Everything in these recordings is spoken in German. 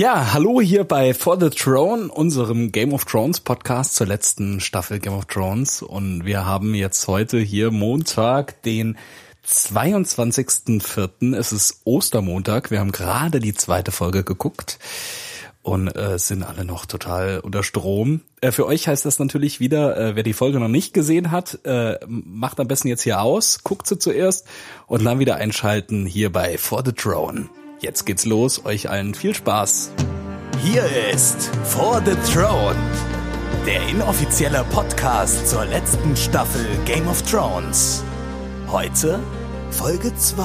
Ja, hallo hier bei For the Throne, unserem Game of Thrones Podcast zur letzten Staffel Game of Thrones. Und wir haben jetzt heute hier Montag, den 22.04. Es ist Ostermontag. Wir haben gerade die zweite Folge geguckt und äh, sind alle noch total unter Strom. Äh, für euch heißt das natürlich wieder, äh, wer die Folge noch nicht gesehen hat, äh, macht am besten jetzt hier aus, guckt sie zuerst und dann wieder einschalten hier bei For the Throne. Jetzt geht's los, euch allen viel Spaß. Hier ist For the Throne, der inoffizielle Podcast zur letzten Staffel Game of Thrones. Heute Folge 2.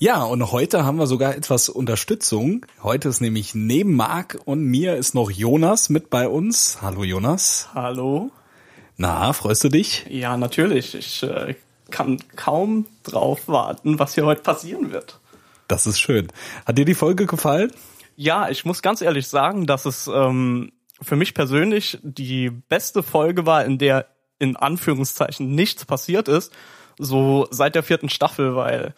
Ja, und heute haben wir sogar etwas Unterstützung. Heute ist nämlich neben Marc und mir ist noch Jonas mit bei uns. Hallo Jonas. Hallo. Na, freust du dich? Ja, natürlich. Ich äh, kann kaum drauf warten, was hier heute passieren wird. Das ist schön. Hat dir die Folge gefallen? Ja, ich muss ganz ehrlich sagen, dass es ähm, für mich persönlich die beste Folge war, in der in Anführungszeichen nichts passiert ist, so seit der vierten Staffel, weil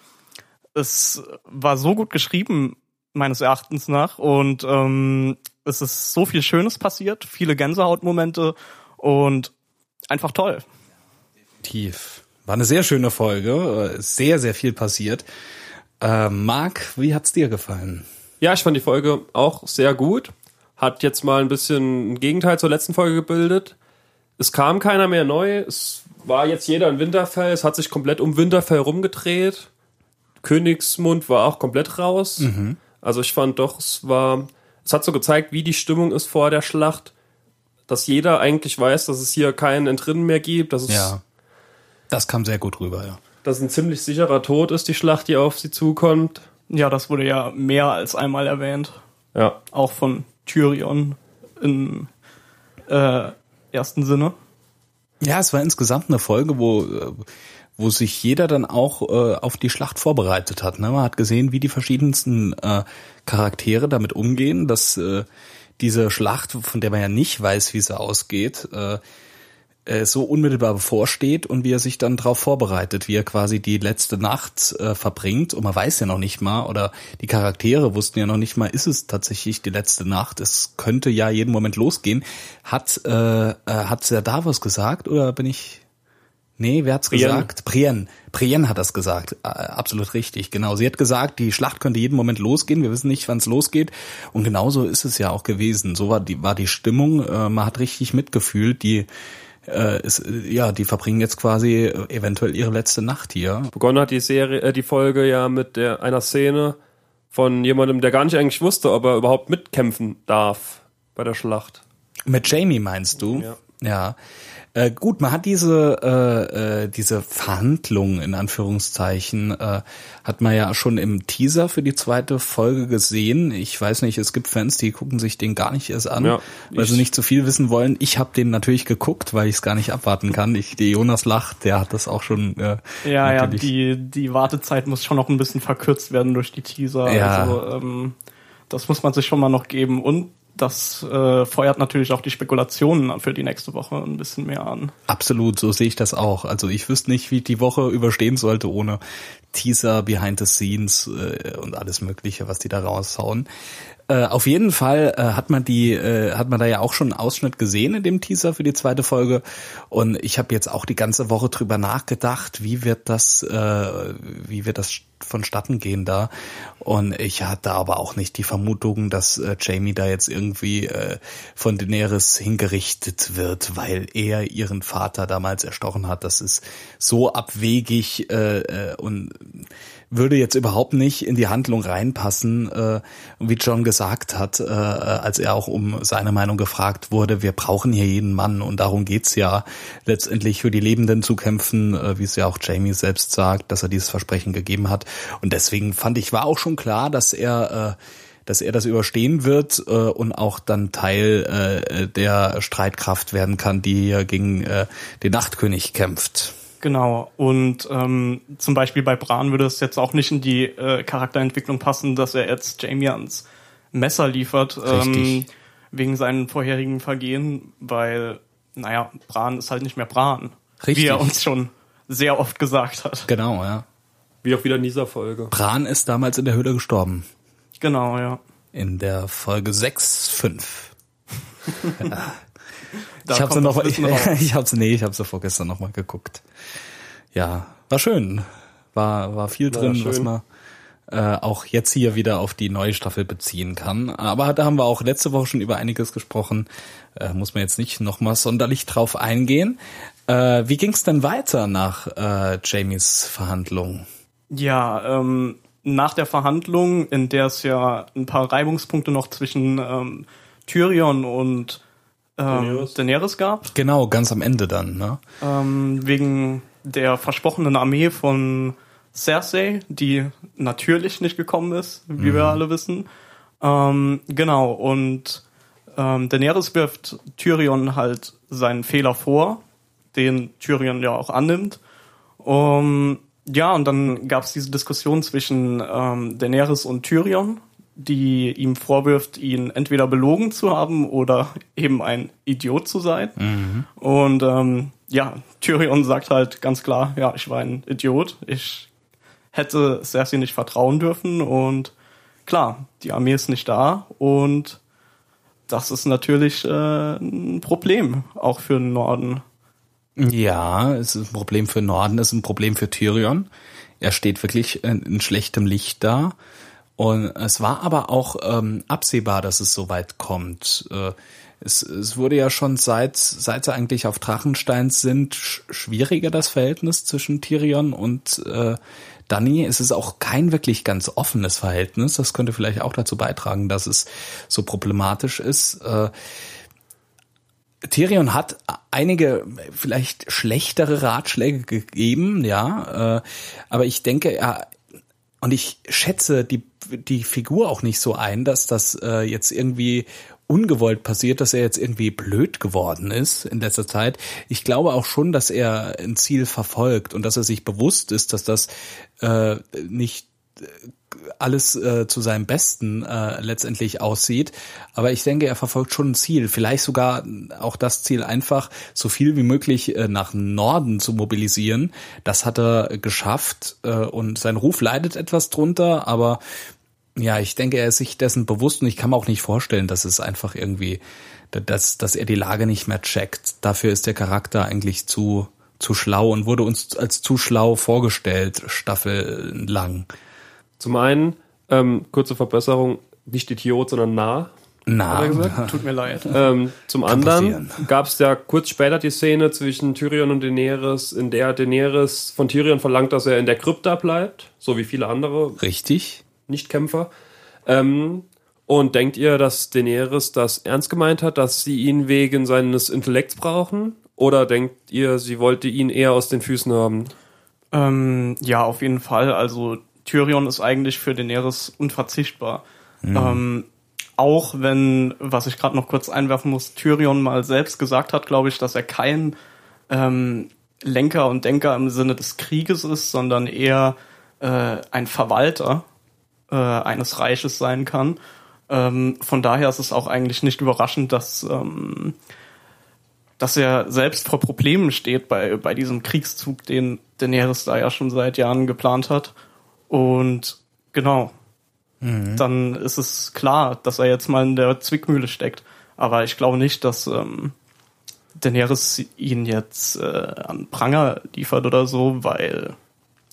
es war so gut geschrieben, meines Erachtens nach, und ähm, es ist so viel Schönes passiert, viele Gänsehautmomente und einfach toll. Tief. War eine sehr schöne Folge, sehr, sehr viel passiert. Äh, Marc, wie hat's dir gefallen? Ja, ich fand die Folge auch sehr gut. Hat jetzt mal ein bisschen ein Gegenteil zur letzten Folge gebildet. Es kam keiner mehr neu. Es war jetzt jeder in Winterfell. Es hat sich komplett um Winterfell rumgedreht. Königsmund war auch komplett raus. Mhm. Also ich fand doch, es war, es hat so gezeigt, wie die Stimmung ist vor der Schlacht. Dass jeder eigentlich weiß, dass es hier keinen Entrinnen mehr gibt. Dass es Ja. Das kam sehr gut rüber, ja. dass es ein ziemlich sicherer Tod ist, die Schlacht, die auf sie zukommt. Ja, das wurde ja mehr als einmal erwähnt. Ja. Auch von Tyrion im äh, ersten Sinne. Ja, es war insgesamt eine Folge, wo, äh, wo sich jeder dann auch äh, auf die Schlacht vorbereitet hat. Ne? Man hat gesehen, wie die verschiedensten äh, Charaktere damit umgehen, dass äh, diese Schlacht, von der man ja nicht weiß, wie sie ausgeht, äh, äh, so unmittelbar bevorsteht und wie er sich dann darauf vorbereitet, wie er quasi die letzte Nacht äh, verbringt und man weiß ja noch nicht mal oder die Charaktere wussten ja noch nicht mal, ist es tatsächlich die letzte Nacht? Es könnte ja jeden Moment losgehen. Hat äh, äh, hat der Davos gesagt oder bin ich Nee, wer hat's Brienne. gesagt? Brienne. Brienne hat das gesagt. Äh, absolut richtig, genau. Sie hat gesagt, die Schlacht könnte jeden Moment losgehen. Wir wissen nicht, wann es losgeht. Und genauso ist es ja auch gewesen. So war die, war die Stimmung. Äh, man hat richtig mitgefühlt. Die, äh, ist, äh, ja, die verbringen jetzt quasi äh, eventuell ihre letzte Nacht hier. Begonnen hat die Serie, äh, die Folge ja mit der, einer Szene von jemandem, der gar nicht eigentlich wusste, ob er überhaupt mitkämpfen darf bei der Schlacht. Mit Jamie meinst du? Ja. Ja. Äh, gut, man hat diese äh, äh, diese Verhandlungen in Anführungszeichen äh, hat man ja schon im Teaser für die zweite Folge gesehen. Ich weiß nicht, es gibt Fans, die gucken sich den gar nicht erst an, Ja, weil sie nicht zu viel wissen wollen. Ich habe den natürlich geguckt, weil ich es gar nicht abwarten kann. Ich, die Jonas lacht, der hat das auch schon. Äh, Ja, ja, die, die Wartezeit muss schon noch ein bisschen verkürzt werden durch die Teaser. Ja. Also, ähm, das muss man sich schon mal noch geben. Und das äh, feuert natürlich auch die Spekulationen für die nächste Woche ein bisschen mehr an. Absolut, so sehe ich das auch. Also ich wüsste nicht, wie ich die Woche überstehen sollte ohne Teaser, Behind the Scenes äh, und alles Mögliche, was die da raushauen. Äh, auf jeden Fall äh, hat man die, äh, hat man da ja auch schon einen Ausschnitt gesehen in dem Teaser für die zweite Folge. Und ich habe jetzt auch die ganze Woche drüber nachgedacht, wie wird das, äh, wie wird das vonstatten gehen da. Und ich hatte aber auch nicht die Vermutung, dass äh, Jamie da jetzt irgendwie äh, von Daenerys hingerichtet wird, weil er ihren Vater damals erstochen hat. Das ist so abwegig äh, äh, und würde jetzt überhaupt nicht in die Handlung reinpassen, äh, wie John gesagt hat, äh, als er auch um seine Meinung gefragt wurde, wir brauchen hier jeden Mann und darum geht's ja letztendlich für die Lebenden zu kämpfen, äh, wie es ja auch Jamie selbst sagt, dass er dieses Versprechen gegeben hat. Und deswegen fand ich, war auch schon klar, dass er äh, dass er das überstehen wird äh, und auch dann Teil äh, der Streitkraft werden kann, die hier gegen äh, den Nachtkönig kämpft. Genau. Und ähm, zum Beispiel bei Bran würde es jetzt auch nicht in die äh, Charakterentwicklung passen, dass er jetzt Jamie ans Messer liefert, ähm, wegen seinen vorherigen Vergehen, weil, naja, Bran ist halt nicht mehr Bran. Richtig. Wie er uns schon sehr oft gesagt hat. Genau, ja. Wie auch wieder in dieser Folge. Bran ist damals in der Höhle gestorben. Genau, ja. In der Folge 6, 5. ja. Da ich hab's kommt noch ich, hab's, nee, ich hab's ja vorgestern noch mal geguckt. Ja, war schön. War, war viel War drin, was man äh, auch jetzt hier wieder auf die neue Staffel beziehen kann. Aber da haben wir auch letzte Woche schon über einiges gesprochen. Äh, muss man jetzt nicht noch mal sonderlich drauf eingehen. Äh, wie ging's denn weiter nach äh, Jamies Verhandlung? Ja, ähm, nach der Verhandlung, in der es ja ein paar Reibungspunkte noch zwischen ähm, Tyrion und ähm, Daenerys. Daenerys gab, Genau, ganz am Ende dann, ne? ähm, wegen der versprochenen Armee von Cersei, die natürlich nicht gekommen ist, wie wir alle wissen. Ähm, genau, und ähm, Daenerys wirft Tyrion halt seinen Fehler vor, den Tyrion ja auch annimmt. Um, ja, und dann gab es diese Diskussion zwischen ähm, Daenerys und Tyrion, die ihm vorwirft, ihn entweder belogen zu haben oder eben ein Idiot zu sein. Und ähm, ja, Tyrion sagt halt ganz klar, ja, ich war ein Idiot. Ich hätte Cersei nicht vertrauen dürfen und klar, die Armee ist nicht da und das ist natürlich äh, ein Problem, auch für den Norden. Ja, es ist ein Problem für Norden, es ist ein Problem für Tyrion. Er steht wirklich in, in schlechtem Licht da. Und es war aber auch ähm, absehbar, dass es so weit kommt. Äh, es, es wurde ja schon seit, seit sie eigentlich auf Drachenstein sind, sch schwieriger das Verhältnis zwischen Tyrion und äh, Dany. Es ist auch kein wirklich ganz offenes Verhältnis. Das könnte vielleicht auch dazu beitragen, dass es so problematisch ist. Äh, Tyrion hat einige vielleicht schlechtere Ratschläge gegeben, ja, äh, aber ich denke, er und ich schätze die die Figur auch nicht so ein, dass das äh, jetzt irgendwie ungewollt passiert, dass er jetzt irgendwie blöd geworden ist in letzter Zeit. Ich glaube auch schon, dass er ein Ziel verfolgt und dass er sich bewusst ist, dass das äh, nicht alles äh, zu seinem Besten äh, letztendlich aussieht. Aber ich denke, er verfolgt schon ein Ziel. Vielleicht sogar auch das Ziel, einfach so viel wie möglich äh, nach Norden zu mobilisieren. Das hat er geschafft äh, und sein Ruf leidet etwas drunter, aber ja, ich denke, er ist sich dessen bewusst und ich kann mir auch nicht vorstellen, dass es einfach irgendwie, dass, dass er die Lage nicht mehr checkt. Dafür ist der Charakter eigentlich zu, zu schlau und wurde uns als zu schlau vorgestellt, staffellang. Zum einen, ähm, kurze Verbesserung, nicht Idiot, sondern nah. Na, Hat gesagt? Tut mir leid. Ähm, zum Kann anderen gab es ja kurz später die Szene zwischen Tyrion und Daenerys, in der Daenerys von Tyrion verlangt, dass er in der Krypta bleibt, so wie viele andere richtig? Nichtkämpfer. Ähm, und denkt ihr, dass Daenerys das ernst gemeint hat, dass sie ihn wegen seines Intellekts brauchen? Oder denkt ihr, sie wollte ihn eher aus den Füßen haben? Ähm, ja, auf jeden Fall. Also Tyrion ist eigentlich für Daenerys unverzichtbar. Ähm, auch wenn, was ich gerade noch kurz einwerfen muss, Tyrion mal selbst gesagt hat, glaube ich, dass er kein ähm, Lenker und Denker im Sinne des Krieges ist, sondern eher äh, ein Verwalter äh, eines Reiches sein kann. Ähm, von daher ist es auch eigentlich nicht überraschend, dass ähm, dass er selbst vor Problemen steht bei, bei diesem Kriegszug, den Daenerys da ja schon seit Jahren geplant hat. Und genau, dann ist es klar, dass er jetzt mal in der Zwickmühle steckt. Aber ich glaube nicht, dass ähm, Daenerys ihn jetzt äh, an Pranger liefert oder so, weil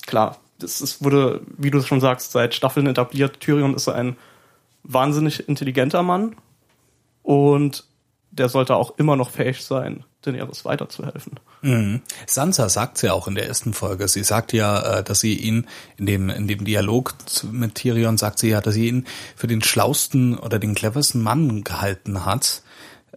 klar, das ist, wurde, wie du schon sagst, seit Staffeln etabliert. Tyrion ist ein wahnsinnig intelligenter Mann und der sollte auch immer noch fähig sein, Daenerys weiterzuhelfen. Mhm. Sansa sagt ja auch in der ersten Folge. Sie sagt ja, äh, dass sie ihn in dem in dem Dialog mit Tyrion sagt sie ja, dass sie ihn für den schlausten oder den cleversten Mann gehalten hat.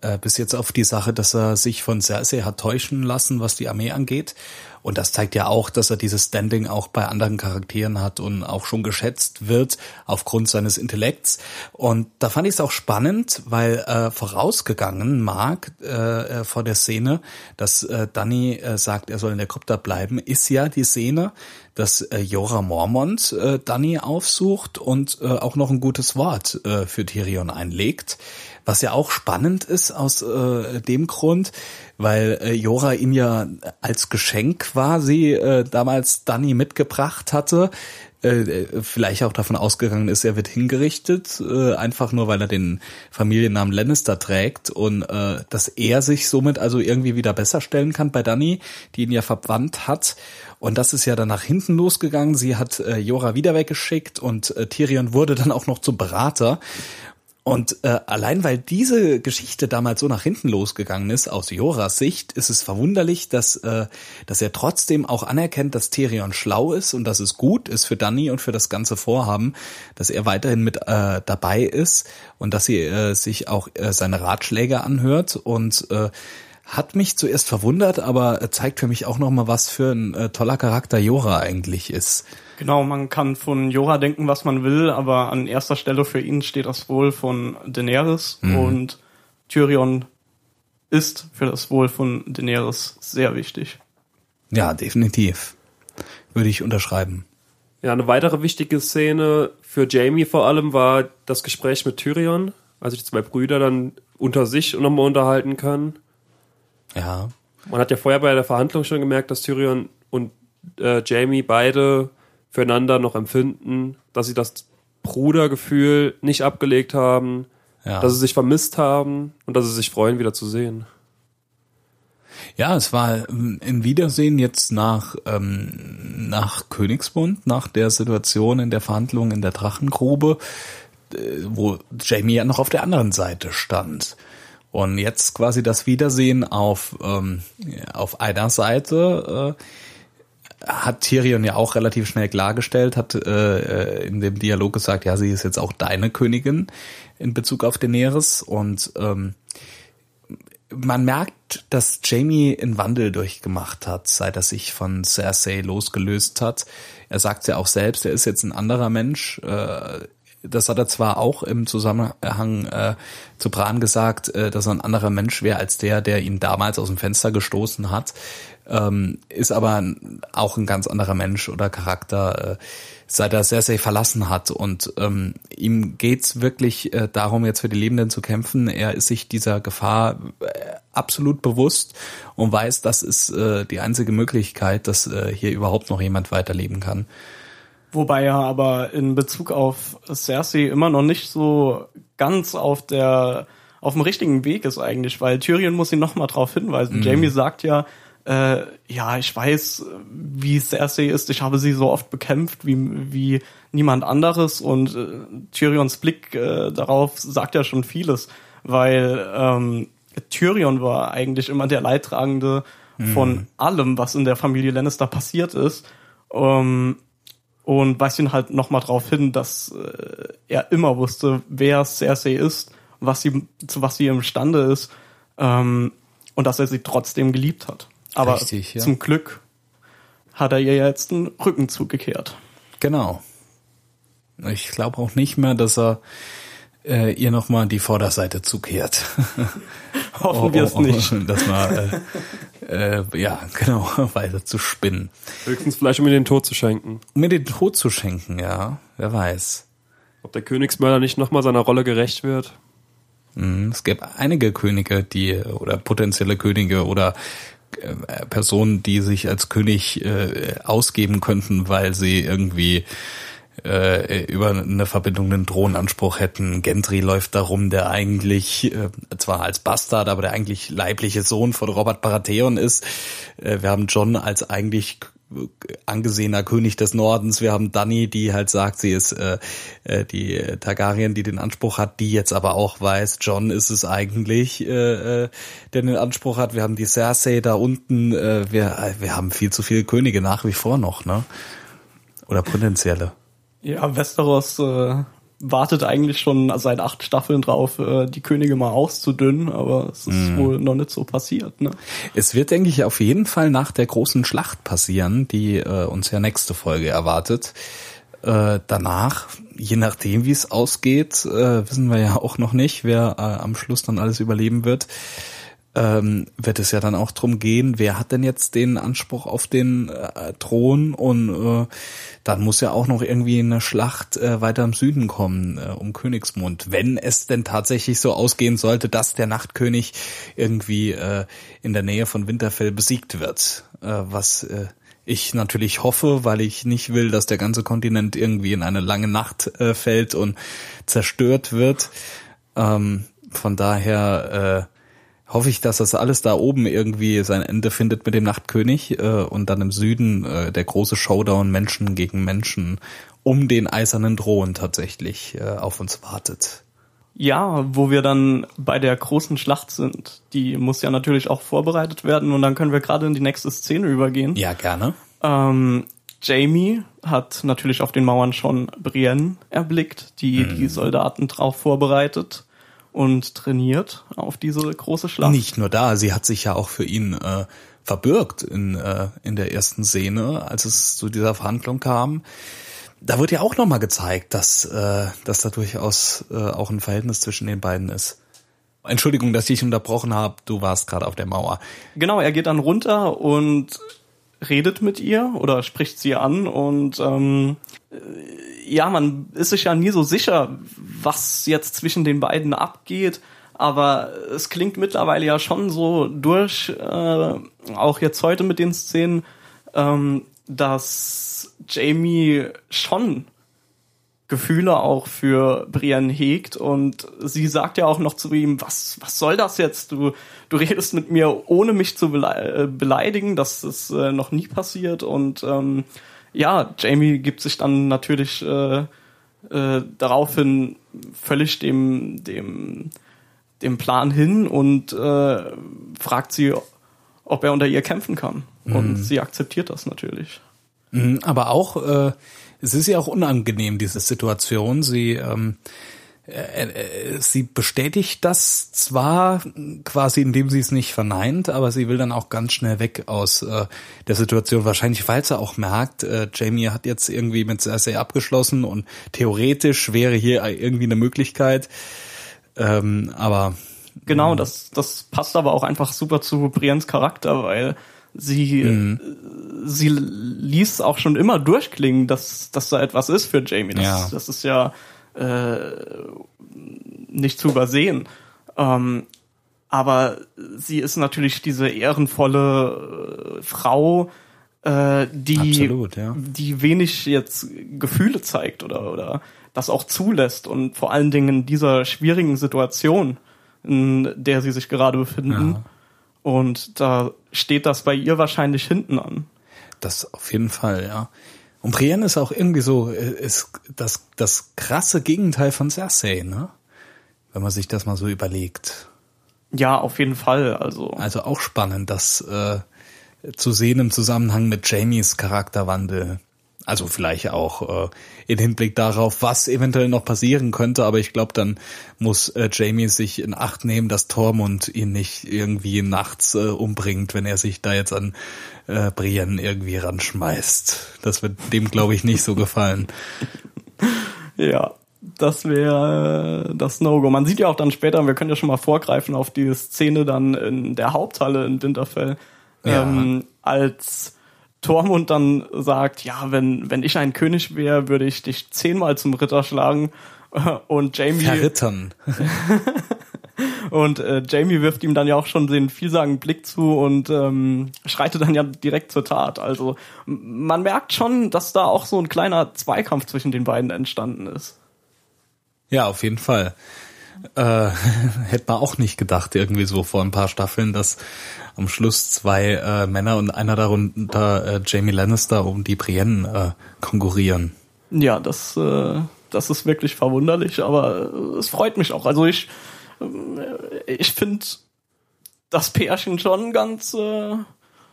Äh, bis jetzt auf die Sache, dass er sich von Cersei hat täuschen lassen, was die Armee angeht. Und das zeigt ja auch, dass er dieses Standing auch bei anderen Charakteren hat und auch schon geschätzt wird aufgrund seines Intellekts. Und da fand ich es auch spannend, weil äh, vorausgegangen Mark äh, äh, vor der Szene, dass äh, Danny äh, sagt, er soll in der Krypta bleiben, ist ja die Szene, dass äh, Jorah Mormont äh, Danny aufsucht und äh, auch noch ein gutes Wort äh, für Tyrion einlegt. Was ja auch spannend ist aus äh, dem Grund, weil äh, Jora ihn ja als Geschenk quasi äh, damals Danny mitgebracht hatte. Äh, vielleicht auch davon ausgegangen ist, er wird hingerichtet, äh, einfach nur weil er den Familiennamen Lannister trägt und äh, dass er sich somit also irgendwie wieder besser stellen kann bei Danny, die ihn ja verwandt hat. Und das ist ja dann nach hinten losgegangen. Sie hat äh, Jora wieder weggeschickt und äh, Tyrion wurde dann auch noch zum Berater. Und äh, allein weil diese Geschichte damals so nach hinten losgegangen ist, aus Joras Sicht, ist es verwunderlich, dass, äh, dass er trotzdem auch anerkennt, dass Tyrion schlau ist und dass es gut ist für Danny und für das ganze Vorhaben, dass er weiterhin mit äh, dabei ist und dass sie äh, sich auch äh, seine Ratschläge anhört. Und äh, hat mich zuerst verwundert, aber zeigt für mich auch noch mal, was für ein äh, toller Charakter Jora eigentlich ist. Genau, man kann von Jora denken, was man will, aber an erster Stelle für ihn steht das Wohl von Daenerys mhm. und Tyrion ist für das Wohl von Daenerys sehr wichtig. Ja, definitiv. Würde ich unterschreiben. Ja, eine weitere wichtige Szene für Jamie vor allem war das Gespräch mit Tyrion, als sich die zwei Brüder dann unter sich nochmal unterhalten können. Ja. Man hat ja vorher bei der Verhandlung schon gemerkt, dass Tyrion und äh, Jamie beide füreinander noch empfinden, dass sie das Brudergefühl nicht abgelegt haben, ja. dass sie sich vermisst haben und dass sie sich freuen, wieder zu sehen. Ja, es war ähm, ein Wiedersehen jetzt nach, ähm, nach Königsmund, nach der Situation in der Verhandlung in der Drachengrube, äh, wo Jamie ja noch auf der anderen Seite stand. Und jetzt quasi das Wiedersehen auf, ähm, auf einer Seite äh, hat Tyrion ja auch relativ schnell klargestellt, hat äh, in dem Dialog gesagt, ja, sie ist jetzt auch deine Königin in Bezug auf Daenerys und ähm, man merkt, dass Jamie einen Wandel durchgemacht hat, seit er sich von Cersei losgelöst hat. Er sagt ja auch selbst, er ist jetzt ein anderer Mensch. Äh, das hat er zwar auch im Zusammenhang äh, zu Bran gesagt, äh, dass er ein anderer Mensch wäre als der, der ihn damals aus dem Fenster gestoßen hat, ähm, ist aber auch ein ganz anderer Mensch oder Charakter, äh, seit er Cersei verlassen hat. Und ähm, ihm geht's wirklich äh, darum, jetzt für die Lebenden zu kämpfen. Er ist sich dieser Gefahr äh, absolut bewusst und weiß, das ist äh, die einzige Möglichkeit, dass äh, hier überhaupt noch jemand weiterleben kann. Wobei er aber in Bezug auf Cersei immer noch nicht so ganz auf der auf dem richtigen Weg ist eigentlich, weil Tyrion muss ihn noch mal drauf hinweisen. Mhm. Jamie sagt ja, äh, ja, ich weiß, wie Cersei ist. Ich habe sie so oft bekämpft wie wie niemand anderes und äh, Tyrions Blick äh, darauf sagt ja schon vieles, weil ähm, Tyrion war eigentlich immer der Leidtragende mhm. von allem, was in der Familie Lannister passiert ist. Ähm, und weist ihn halt nochmal darauf hin, dass äh, er immer wusste, wer Cersei ist, was sie, zu was sie imstande ist ähm, und dass er sie trotzdem geliebt hat. Aber Richtig, ja. zum Glück hat er ihr jetzt den Rücken zugekehrt. Genau. Ich glaube auch nicht mehr, dass er äh, ihr nochmal die Vorderseite zukehrt. Hoffen wir es oh, oh, nicht. Dass man, äh, äh, ja, genau, weiter zu spinnen. Höchstens vielleicht, um mir den Tod zu schenken. Um mir den Tod zu schenken, ja, wer weiß. Ob der Königsmörder nicht nochmal seiner Rolle gerecht wird? Mhm, es gäbe einige Könige, die, oder potenzielle Könige oder äh, Personen, die sich als König äh, ausgeben könnten, weil sie irgendwie äh, über eine Verbindung einen Thronanspruch hätten. Gendry läuft darum, der eigentlich, äh, zwar als Bastard, aber der eigentlich leibliche Sohn von Robert Baratheon ist. Äh, wir haben John als eigentlich angesehener König des Nordens. Wir haben Dani, die halt sagt, sie ist äh, äh, die Targaryen, die den Anspruch hat, die jetzt aber auch weiß, John ist es eigentlich, äh, äh der den Anspruch hat. Wir haben die Cersei da unten. Äh, wir, wir haben viel zu viele Könige nach wie vor noch, ne? Oder potenzielle. Ja, Westeros äh, wartet eigentlich schon seit acht Staffeln drauf, äh, die Könige mal auszudünnen, aber es ist mm. wohl noch nicht so passiert. Ne? Es wird, denke ich, auf jeden Fall nach der großen Schlacht passieren, die äh, uns ja nächste Folge erwartet. Äh, danach, je nachdem, wie es ausgeht, äh, wissen wir ja auch noch nicht, wer äh, am Schluss dann alles überleben wird. Ähm, wird es ja dann auch drum gehen, wer hat denn jetzt den Anspruch auf den äh, Thron und äh, dann muss ja auch noch irgendwie eine Schlacht äh, weiter im Süden kommen, äh, um Königsmund. Wenn es denn tatsächlich so ausgehen sollte, dass der Nachtkönig irgendwie äh, in der Nähe von Winterfell besiegt wird, äh, was äh, ich natürlich hoffe, weil ich nicht will, dass der ganze Kontinent irgendwie in eine lange Nacht äh, fällt und zerstört wird. Ähm, von daher äh, hoffe ich, dass das alles da oben irgendwie sein Ende findet mit dem Nachtkönig äh, und dann im Süden äh, der große Showdown Menschen gegen Menschen um den eisernen Thron tatsächlich äh, auf uns wartet. Ja, wo wir dann bei der großen Schlacht sind. Die muss ja natürlich auch vorbereitet werden und dann können wir gerade in die nächste Szene übergehen. Ja, gerne. Ähm, Jamie hat natürlich auf den Mauern schon Brienne erblickt, die die Soldaten drauf vorbereitet und trainiert auf diese große Schlacht. Nicht nur da, sie hat sich ja auch für ihn äh, verbürgt in, äh, in der ersten Szene, als es zu dieser Verhandlung kam. Da wird ja auch nochmal gezeigt, dass, äh, dass da durchaus äh, auch ein Verhältnis zwischen den beiden ist. Entschuldigung, dass ich dich unterbrochen habe, du warst gerade auf der Mauer. Genau, er geht dann runter und redet mit ihr oder spricht sie an und ähm, äh, ja, man ist sich ja nie so sicher, was jetzt zwischen den beiden abgeht, aber es klingt mittlerweile ja schon so durch, äh, auch jetzt heute mit den Szenen, ähm, dass Jamie schon Gefühle auch für Brienne hegt und sie sagt ja auch noch zu ihm, was, was soll das jetzt? Du, du redest mit mir, ohne mich zu äh, beleidigen, das ist äh, noch nie passiert und ähm, ja, Jamie gibt sich dann natürlich äh, äh, daraufhin völlig dem, dem, dem Plan hin und äh, fragt sie, ob er unter ihr kämpfen kann. Und sie akzeptiert das natürlich. Mhm, Aber auch, äh, es ist ja auch unangenehm, diese Situation. Sie, ähm, äh, äh, sie bestätigt das zwar quasi, indem sie es nicht verneint, aber sie will dann auch ganz schnell weg aus äh, der Situation. Wahrscheinlich, weil sie auch merkt, äh, Jamie hat jetzt irgendwie mit Cersei abgeschlossen und theoretisch wäre hier irgendwie eine Möglichkeit. Ähm, aber Genau, das, das passt aber auch einfach super zu Briennes Charakter, weil sie, Mhm. äh, sie ließ auch schon immer durchklingen, dass, dass da etwas ist für Jamie. Das, Ja. das ist ja äh, nicht zu übersehen. Ähm, aber sie ist natürlich diese ehrenvolle äh, Frau, äh, die, Absolut, ja. die wenig jetzt Gefühle zeigt oder, oder das auch zulässt und vor allen Dingen in dieser schwierigen Situation, in der sie sich gerade befinden. Ja. Und da steht das bei ihr wahrscheinlich hinten an. Das auf jeden Fall, ja. Und Brienne ist auch irgendwie so, äh, ist das, das krasse Gegenteil von Cersei, ne? Wenn man sich das mal so überlegt. Ja, auf jeden Fall. Also Also auch spannend, das äh, zu sehen im Zusammenhang mit Jamies Charakterwandel. Also vielleicht auch äh, in Hinblick darauf, was eventuell noch passieren könnte, aber ich glaube, dann muss äh, Jamie sich in Acht nehmen, dass Tormund ihn nicht irgendwie nachts äh, umbringt, wenn er sich da jetzt an äh, Brienne irgendwie ranschmeißt. Das wird dem, glaube ich, nicht so gefallen. ja, das wäre äh, das No-Go. Man sieht ja auch dann später, wir können ja schon mal vorgreifen auf die Szene dann in der Haupthalle in Winterfell, Ja. ähm, als Tormund dann sagt, ja, wenn, wenn ich ein König wäre, würde ich dich zehnmal zum Ritter schlagen. Und Jamie Verrittern. und äh, Jamie wirft ihm dann ja auch schon den vielsagenden Blick zu und ähm, schreitet dann ja direkt zur Tat. Also man merkt schon, dass da auch so ein kleiner Zweikampf zwischen den beiden entstanden ist. Ja, auf jeden Fall. Äh, hätte man auch nicht gedacht, irgendwie so vor ein paar Staffeln, dass am Schluss zwei äh, Männer und einer darunter äh, Jamie Lannister um die Brienne äh, konkurrieren. Ja, das, äh, das ist wirklich verwunderlich, aber äh, es freut mich auch. Also ich, äh, ich finde das Pärchen schon ganz äh,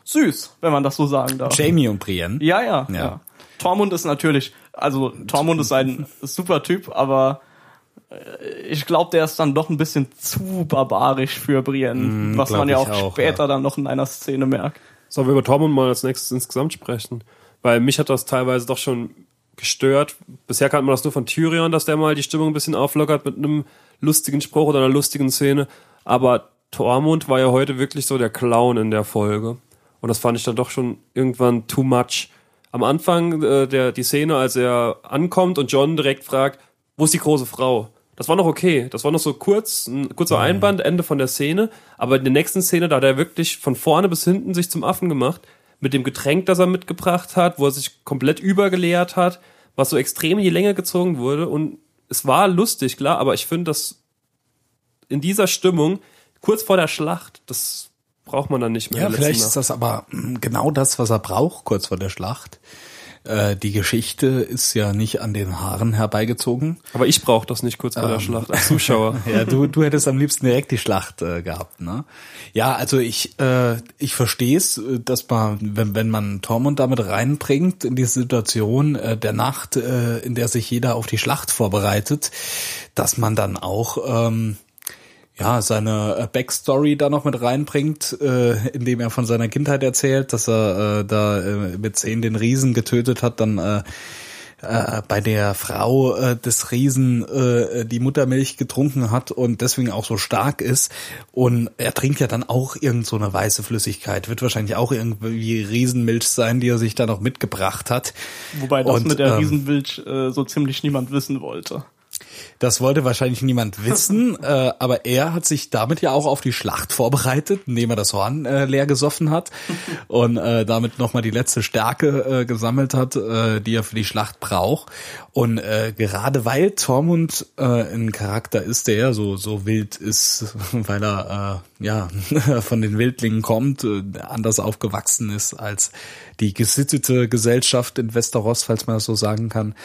süß, wenn man das so sagen darf. Jamie und Brienne. Ja, ja, Ja. ja. Tormund ist natürlich, also Tormund ist ein super Typ, aber ich glaube, der ist dann doch ein bisschen zu barbarisch für Brienne, was glaub man ja auch, auch, später ja. dann noch in einer Szene merkt. Sollen wir über Tormund mal als nächstes insgesamt sprechen? Weil mich hat das teilweise doch schon gestört. Bisher kannte man das nur von Tyrion, dass der mal die Stimmung ein bisschen auflockert mit einem lustigen Spruch oder einer lustigen Szene. Aber Tormund war ja heute wirklich so der Clown in der Folge. Und das fand ich dann doch schon irgendwann too much. Am Anfang äh, der die Szene, als er ankommt und John direkt fragt, wo ist die große Frau? Das war noch okay. Das war noch so kurz, ein kurzer Einband, Ende von der Szene. Aber in der nächsten Szene, da hat er wirklich von vorne bis hinten sich zum Affen gemacht. Mit dem Getränk, das er mitgebracht hat, wo er sich komplett übergeleert hat, was so extrem in die Länge gezogen wurde. Und es war lustig, klar, aber ich finde, dass in dieser Stimmung, kurz vor der Schlacht, das braucht man dann nicht mehr. Ja, vielleicht ist das aber mm, genau das, was er braucht, kurz vor der Schlacht. Äh, die Geschichte ist ja nicht an den Haaren herbeigezogen. Aber ich brauche das nicht kurz vor Ähm. der Schlacht als Zuschauer. Ja, du, du hättest am liebsten direkt die Schlacht äh, gehabt, ne? Ja, also ich, äh, ich verstehe es, dass man, wenn, wenn man Tormund damit reinbringt in die Situation äh, der Nacht, äh, in der sich jeder auf die Schlacht vorbereitet, dass man dann auch ähm, ja, seine äh, Backstory da noch mit reinbringt, äh, indem er von seiner Kindheit erzählt, dass er äh, da äh, mit zehn den Riesen getötet hat, dann äh, äh, bei der Frau äh, des Riesen äh, die Muttermilch getrunken hat und deswegen auch so stark ist. Und er trinkt ja dann auch irgend so eine weiße Flüssigkeit. Wird wahrscheinlich auch irgendwie Riesenmilch sein, die er sich da noch mitgebracht hat. Wobei das Und, mit der ähm, Riesenwilch äh, so ziemlich niemand wissen wollte. Das wollte wahrscheinlich niemand wissen, äh, aber er hat sich damit ja auch auf die Schlacht vorbereitet, indem er das Horn äh, leer gesoffen hat und äh, damit nochmal die letzte Stärke äh, gesammelt hat, äh, die er für die Schlacht braucht. Und äh, gerade weil Tormund äh, ein Charakter ist, der ja so so wild ist, weil er äh, ja von den Wildlingen kommt, äh, anders aufgewachsen ist als die gesittete Gesellschaft in Westeros, falls man das so sagen kann,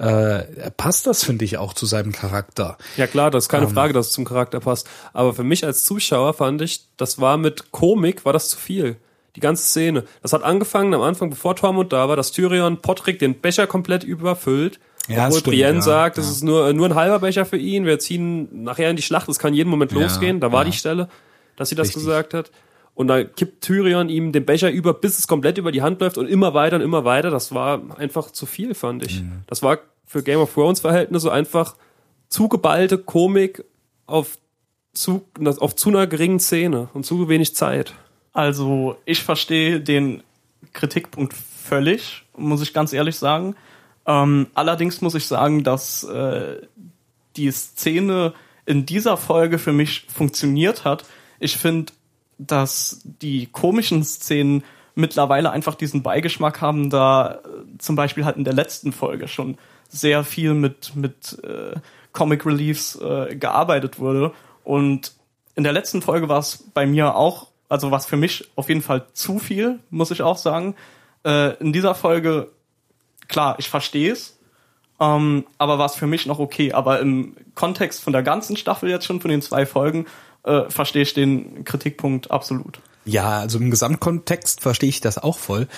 äh, passt das, finde ich, auch zu seinem Charakter. Ja klar, das ist keine Ähm. Frage, dass es zum Charakter passt. Aber für mich als Zuschauer fand ich, das war mit Komik, war das zu viel. Die ganze Szene. Das hat angefangen am Anfang, bevor Tormund da war, dass Tyrion Podrick den Becher komplett überfüllt. Ja, obwohl stimmt, Brienne ja, sagt, ja. es ist nur, nur ein halber Becher für ihn. Wir ziehen nachher in die Schlacht, es kann jeden Moment Ja, losgehen. Da war ja. die Stelle, dass sie das Richtig. gesagt hat. Und dann kippt Tyrion ihm den Becher über, bis es komplett über die Hand läuft und immer weiter und immer weiter. Das war einfach zu viel, fand ich. Mhm. Das war für Game of Thrones Verhältnisse einfach zu geballte Komik auf zu, auf zu einer geringen Szene und zu wenig Zeit. Also ich verstehe den Kritikpunkt völlig, muss ich ganz ehrlich sagen. Ähm, allerdings muss ich sagen, dass äh, die Szene in dieser Folge für mich funktioniert hat. Ich finde, dass die komischen Szenen mittlerweile einfach diesen Beigeschmack haben, da äh, zum Beispiel halt in der letzten Folge schon sehr viel mit, mit äh, Comic Reliefs äh, gearbeitet wurde. Und in der letzten Folge war es bei mir auch, also war es für mich auf jeden Fall zu viel, muss ich auch sagen. Äh, in dieser Folge, klar, ich verstehe es, ähm, aber war es für mich noch okay. Aber im Kontext von der ganzen Staffel jetzt schon, von den zwei Folgen, äh, verstehe ich den Kritikpunkt absolut. Ja, also im Gesamtkontext verstehe ich das auch voll.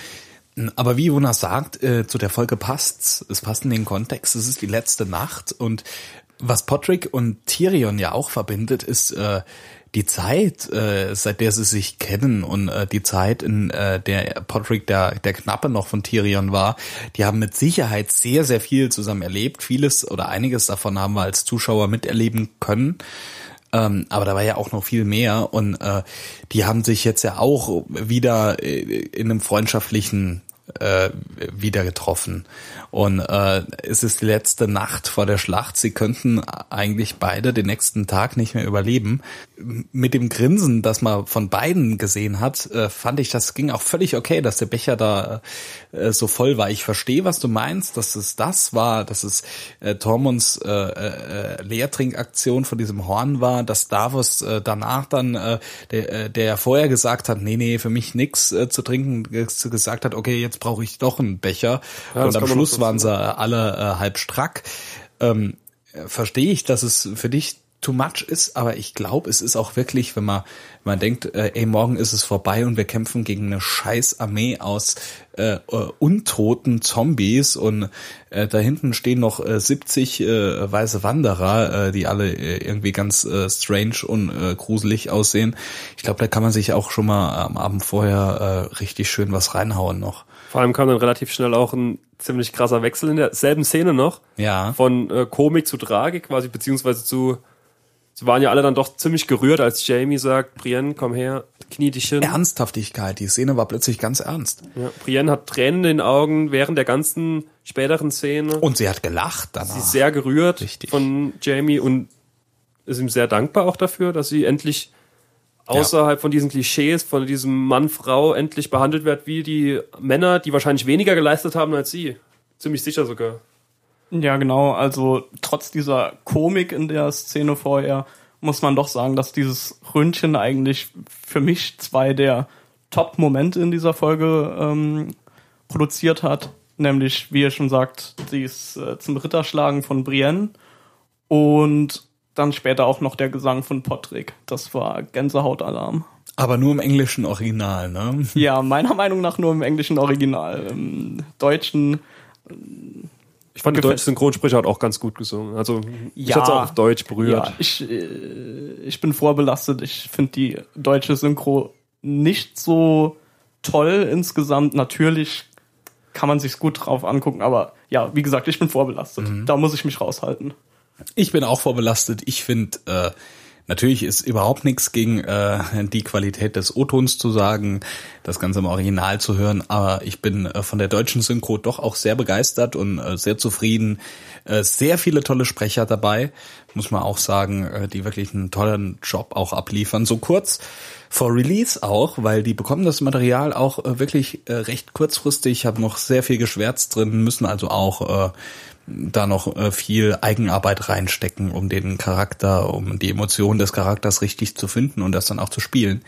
Aber wie Jonas sagt, äh, zu der Folge passt's. Es passt in den Kontext. Es ist die letzte Nacht und was Podrick und Tyrion ja auch verbindet, ist äh, die Zeit, äh, seit der sie sich kennen und äh, die Zeit, in äh, der Podrick der, der Knappe noch von Tyrion war. Die haben mit Sicherheit sehr, sehr viel zusammen erlebt. Vieles oder einiges davon haben wir als Zuschauer miterleben können. Ähm, aber da war ja auch noch viel mehr und äh, die haben sich jetzt ja auch wieder äh, in einem freundschaftlichen äh, wieder getroffen. Und äh, es ist die letzte Nacht vor der Schlacht. Sie könnten eigentlich beide den nächsten Tag nicht mehr überleben. Mit dem Grinsen, das man von beiden gesehen hat, äh, fand ich, das ging auch völlig okay, dass der Becher da äh, so voll war. Ich verstehe, was du meinst, dass es das war, dass es äh, Tormunds äh, äh, Leertrinkaktion von diesem Horn war, dass Davos äh, danach dann, äh, der, äh, der ja vorher gesagt hat, nee, nee, für mich nix äh, zu trinken, äh, gesagt hat, okay, jetzt brauche ich doch einen Becher. Ja, Und am Schluss waren sie alle äh, halb strack. Ähm, äh, verstehe ich, dass es für dich too much ist, aber ich glaube, es ist auch wirklich, wenn man, wenn man denkt, äh, ey, morgen ist es vorbei und wir kämpfen gegen eine scheiß Armee aus äh, äh, untoten Zombies und äh, da hinten stehen noch äh, 70 äh, weiße Wanderer, äh, die alle äh, irgendwie ganz äh, strange und äh, gruselig aussehen. Ich glaube, da kann man sich auch schon mal am Abend vorher äh, richtig schön was reinhauen noch. Vor allem kam dann relativ schnell auch ein ziemlich krasser Wechsel in derselben Szene noch. Ja. Von äh, Komik zu Tragik quasi, beziehungsweise zu sie waren ja alle dann doch ziemlich gerührt, als Jamie sagt, Brienne, komm her, knie dich hin. Ernsthaftigkeit, die Szene war plötzlich ganz ernst. Ja, Brienne hat Tränen in den Augen während der ganzen späteren Szene. Und sie hat gelacht danach. Sie ist sehr gerührt Richtig. von Jamie und ist ihm sehr dankbar auch dafür, dass sie endlich außerhalb von diesen Klischees, von diesem Mann-Frau endlich behandelt wird wie die Männer, die wahrscheinlich weniger geleistet haben als sie. Ziemlich sicher sogar. Ja, genau. Also trotz dieser Komik in der Szene vorher muss man doch sagen, dass dieses Röntchen eigentlich für mich zwei der Top-Momente in dieser Folge ähm, produziert hat. Nämlich, wie ihr schon sagt, sie ist äh, zum Ritterschlagen von Brienne und dann später auch noch der Gesang von Potrick. Das war Gänsehautalarm. Aber nur im englischen Original, ne? Ja, meiner Meinung nach nur im englischen Original. Im Deutschen Ich fand, der Gefällt- deutsche Synchronsprecher hat auch ganz gut gesungen. Also, ich Ja. hat's auch auf Deutsch berührt. Ja, ich, äh, ich bin vorbelastet. Ich finde die deutsche Synchro nicht so toll insgesamt. Natürlich kann man sich's gut drauf angucken, aber ja, wie gesagt, ich bin vorbelastet. Da muss ich mich raushalten. Ich bin auch vorbelastet. Ich finde, äh, natürlich ist überhaupt nichts gegen äh, die Qualität des O-Tons zu sagen, das Ganze im Original zu hören, aber ich bin äh, von der deutschen Synchro doch auch sehr begeistert und äh, sehr zufrieden. Äh, sehr viele tolle Sprecher dabei, muss man auch sagen, äh, die wirklich einen tollen Job auch abliefern. So kurz vor Release auch, weil die bekommen das Material auch äh, wirklich äh, recht kurzfristig, haben noch sehr viel geschwärzt drin, müssen also auch äh, da noch äh, viel Eigenarbeit reinstecken, um den Charakter, um die Emotionen des Charakters richtig zu finden und das dann auch zu spielen.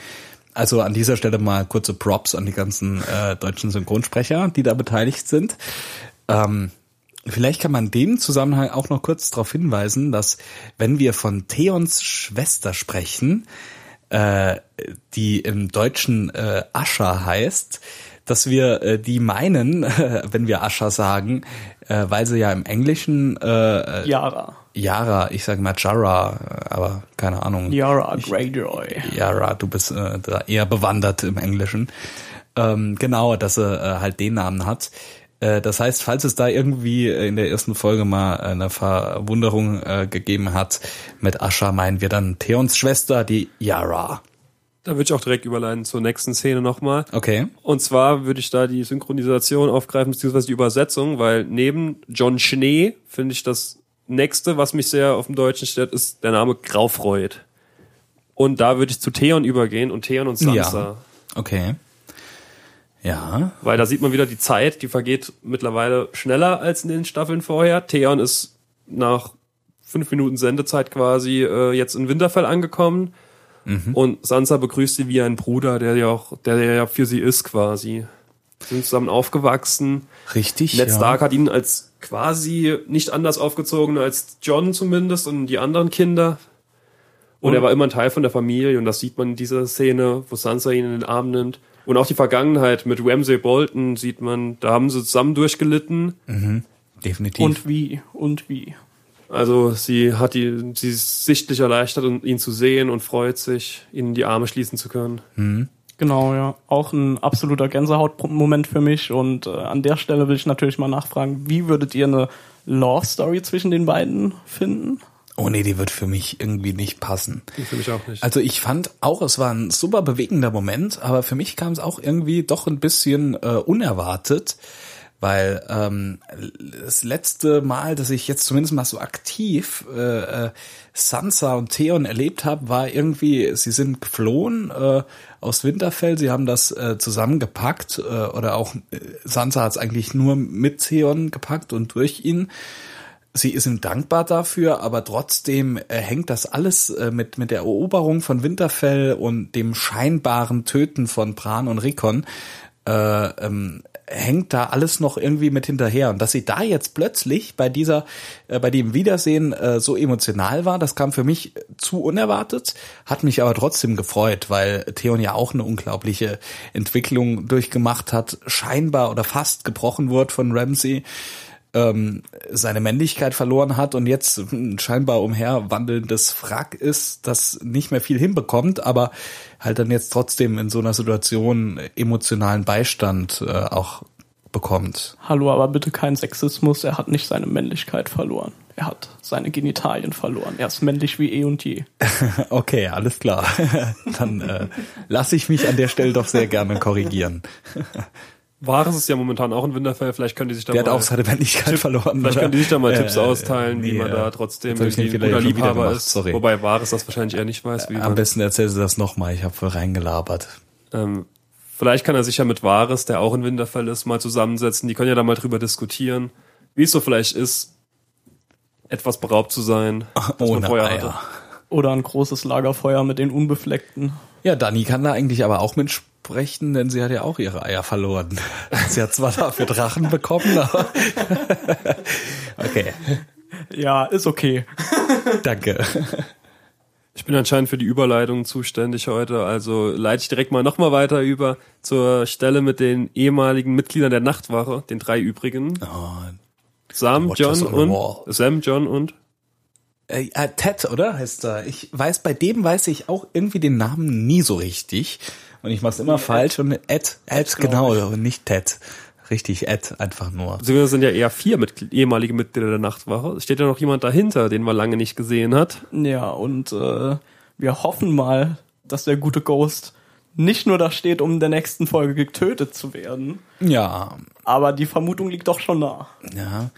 Also an dieser Stelle mal kurze Props an die ganzen äh, deutschen Synchronsprecher, die da beteiligt sind. Ähm, vielleicht kann man dem Zusammenhang auch noch kurz darauf hinweisen, dass wenn wir von Theons Schwester sprechen, äh, die im Deutschen äh, Ascha heißt, dass wir äh, die meinen, wenn wir Ascha sagen, äh, weil sie ja im Englischen äh, Yara. Yara, ich sage mal Jara, aber keine Ahnung. Yara Greyjoy. Yara, du bist äh, da eher bewandert im Englischen. Ähm, genau, dass er äh, halt den Namen hat. Äh, das heißt, falls es da irgendwie in der ersten Folge mal eine Verwunderung äh, gegeben hat, mit Ascha meinen wir dann Theons Schwester, die Yara. Da würde ich auch direkt überleiten zur nächsten Szene nochmal. Okay. Und zwar würde ich da die Synchronisation aufgreifen, beziehungsweise die Übersetzung, weil neben John Schnee finde ich das nächste, was mich sehr auf dem Deutschen steht, ist der Name Graufreud. Und da würde ich zu Theon übergehen und Theon und Sansa. Ja. Okay. Ja. Weil da sieht man wieder die Zeit, die vergeht mittlerweile schneller als in den Staffeln vorher. Theon ist nach fünf Minuten Sendezeit quasi äh, jetzt in Winterfell angekommen. Und Sansa begrüßt sie wie ein Bruder, der ja auch, der ja für sie ist quasi. Sind zusammen aufgewachsen. Richtig. Ned ja. Stark hat ihn als quasi nicht anders aufgezogen als John zumindest und die anderen Kinder. Und, Und- er war immer ein Teil von der Familie und das sieht man in dieser Szene, wo Sansa ihn in den Arm nimmt. Und auch die Vergangenheit mit Ramsay Bolton sieht man, da haben sie zusammen durchgelitten. Definitiv. Und wie? Und wie? Also sie hat die, sie ist sichtlich erleichtert, um ihn zu sehen und freut sich, ihn in die Arme schließen zu können. Genau, ja. Auch ein absoluter Gänsehautmoment für mich. Und äh, an der Stelle will ich natürlich mal nachfragen, wie würdet ihr eine Love Story zwischen den beiden finden? oh nee, die wird für mich irgendwie nicht passen. Für mich auch nicht. Also ich fand auch, es war ein super bewegender Moment, aber für mich kam es auch irgendwie doch ein bisschen äh, unerwartet, weil ähm, das letzte Mal, dass ich jetzt zumindest mal so aktiv äh, äh, Sansa und Theon erlebt habe, war irgendwie, sie sind geflohen äh, aus Winterfell, sie haben das äh, zusammengepackt äh, oder auch äh, Sansa hat es eigentlich nur mit Theon gepackt und durch ihn. Sie ist ihm dankbar dafür, aber trotzdem äh, hängt das alles äh, mit, mit der Eroberung von Winterfell und dem scheinbaren Töten von Bran und Rickon, äh, ähm, hängt da alles noch irgendwie mit hinterher. Und dass sie da jetzt plötzlich bei dieser, äh, bei dem Wiedersehen äh, so emotional war, das kam für mich zu unerwartet, hat mich aber trotzdem gefreut, weil Theon ja auch eine unglaubliche Entwicklung durchgemacht hat, scheinbar oder fast gebrochen wurde von Ramsey ähm, seine Männlichkeit verloren hat und jetzt ein scheinbar umherwandelndes Wrack ist, das nicht mehr viel hinbekommt, aber halt dann jetzt trotzdem in so einer Situation emotionalen Beistand äh, auch bekommt. Hallo, aber bitte kein Sexismus, er hat nicht seine Männlichkeit verloren. Er hat seine Genitalien verloren. Er ist männlich wie eh und je. Okay, alles klar. Dann äh, lasse ich mich an der Stelle doch sehr gerne korrigieren. Wahres ist ja momentan auch in Winterfell, vielleicht können die sich da Der hat mal, auch seine Männlichkeit verloren. vielleicht oder? können die sich da mal Äh, Tipps austeilen, wie nee, man äh, da trotzdem irgendwie ein guter Liebhaber ist. sorry. Wobei Wahres das wahrscheinlich eher nicht weiß, wie Am man, besten erzählst du das nochmal, ich habe voll reingelabert. ähm, Vielleicht kann er sich ja mit Wahres, der auch in Winterfell ist, mal zusammensetzen. Die können ja da mal drüber diskutieren, wie es so vielleicht ist, etwas beraubt zu sein. Ohne Eier. hatte. Oder ein großes Lagerfeuer mit den Unbefleckten. Ja, Dani kann da eigentlich aber auch mitsprechen, denn sie hat ja auch ihre Eier verloren. Sie hat zwar dafür Drachen bekommen, aber okay, Ja, ist okay. danke. Ich bin anscheinend für die Überleitung zuständig heute, also leite ich direkt mal nochmal weiter über zur Stelle mit den ehemaligen Mitgliedern der Nachtwache, den drei übrigen. Oh, Sam, Watchers John und. Sam, John und Äh, äh, Ted, oder heißt er? Ich weiß, bei dem weiß ich auch irgendwie den Namen nie so richtig. Und ich mach's immer falsch. Und Ed, Ed, genau, und nicht Ted. Richtig, Ed, einfach nur. beziehungsweise sind ja eher vier Mitgl ehemalige Mitglieder der Nachtwache. Es steht ja noch jemand dahinter, den man lange nicht gesehen hat. Ja, und äh, wir hoffen mal, dass der gute Ghost nicht nur da steht, um in der nächsten Folge getötet zu werden, Ja, aber die Vermutung liegt doch schon nah. ja.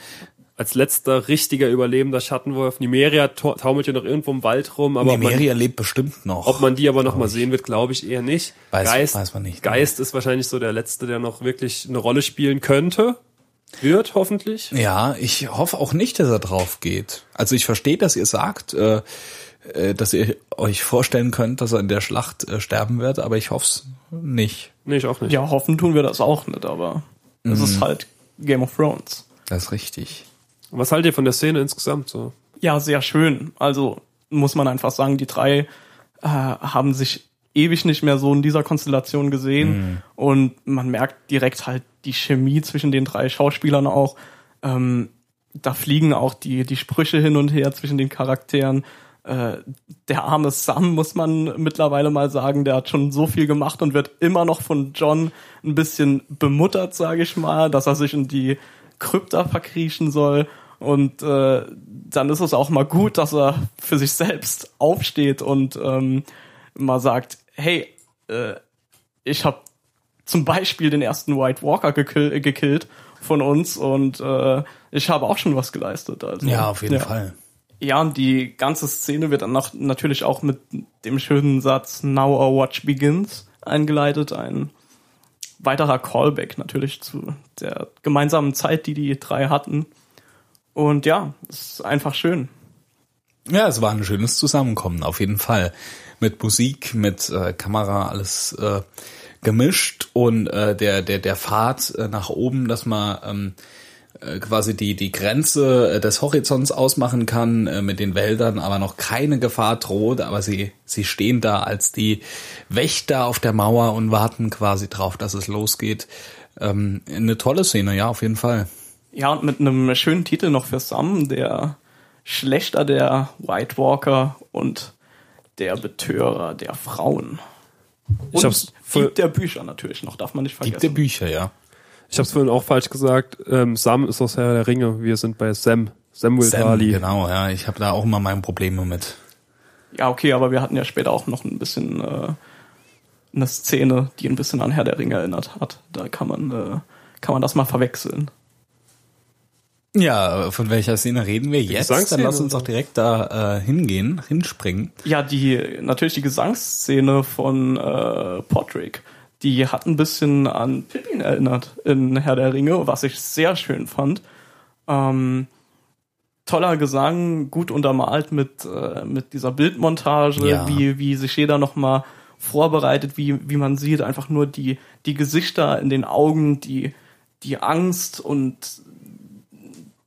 Als letzter richtiger überlebender Schattenwolf. Nimeria tau- taumelt ja noch irgendwo im Wald rum, aber ob man, Nemeria lebt bestimmt noch. ob man die aber noch mal sehen wird, glaube ich eher nicht. Weiß- Geist, weiß man nicht. Geist ist wahrscheinlich so der letzte, der noch wirklich eine Rolle spielen könnte. Wird, hoffentlich. Ja, ich hoffe auch nicht, dass er drauf geht. Also ich verstehe, dass ihr sagt, äh, äh, dass ihr euch vorstellen könnt, dass er in der Schlacht äh, sterben wird, aber ich hoffe es nicht. Nee, ich auch nicht. Ja, hoffen tun wir das auch nicht, aber es ist halt Game of Thrones. Das ist richtig. Was haltet ihr von der Szene insgesamt so? Ja, sehr schön. Also muss man einfach sagen, die drei äh, haben sich ewig nicht mehr so in dieser Konstellation gesehen und man merkt direkt halt die Chemie zwischen den drei Schauspielern auch. Ähm, da fliegen auch die die Sprüche hin und her zwischen den Charakteren. Äh, der arme Sam muss man mittlerweile mal sagen, der hat schon so viel gemacht und wird immer noch von John ein bisschen bemuttert, sage ich mal, dass er sich in die Krypta verkriechen soll. Und äh, dann ist es auch mal gut, dass er für sich selbst aufsteht und ähm, mal sagt, hey, äh, ich habe zum Beispiel den ersten White Walker gekill gekillt von uns und äh, ich habe auch schon was geleistet. Also, Ja, auf jeden Fall. Ja, und die ganze Szene wird dann noch, natürlich auch mit dem schönen Satz Now our watch begins eingeleitet. Ein weiterer Callback natürlich zu der gemeinsamen Zeit, die die drei hatten. Und ja, es ist einfach schön. Ja, es war ein schönes Zusammenkommen, auf jeden Fall. Mit Musik, mit äh, Kamera, alles äh, gemischt und äh, der, der, der Pfad äh, nach oben, dass man ähm, äh, quasi die, die Grenze äh, des Horizonts ausmachen kann äh, mit den Wäldern, aber noch keine Gefahr droht, aber sie, sie stehen da als die Wächter auf der Mauer und warten quasi drauf, dass es losgeht. Ähm, eine tolle Szene, ja, auf jeden Fall. Ja, und mit einem schönen Titel noch für Sam, der Schlechter der White Walker und der Betörer der Frauen. Ich hab's Und voll- Dieb der Bücher natürlich noch, darf man nicht Gibt der vergessen. Bücher, ja. Ich habe es vorhin auch falsch gesagt. Ähm, Sam ist aus Herr der Ringe. Wir sind bei Sam. Samuel Sam, Tarly. genau, ja. Ich habe da auch immer meine Probleme mit. Ja, okay, aber wir hatten ja später auch noch ein bisschen äh, eine Szene, die ein bisschen an Herr der Ringe erinnert hat. Da kann man, äh, kann man das mal verwechseln. Ja, von welcher Szene reden wir jetzt? Dann lass uns doch direkt da äh, hingehen, hinspringen. Ja, die natürlich die Gesangsszene von äh, Podrick, die hat ein bisschen an Pippin erinnert in Herr der Ringe, was ich sehr schön fand. Ähm, toller Gesang, gut untermalt mit äh, mit dieser Bildmontage, Ja. wie wie sich jeder noch mal vorbereitet, wie wie man sieht, einfach nur die die Gesichter in den Augen, die die Angst und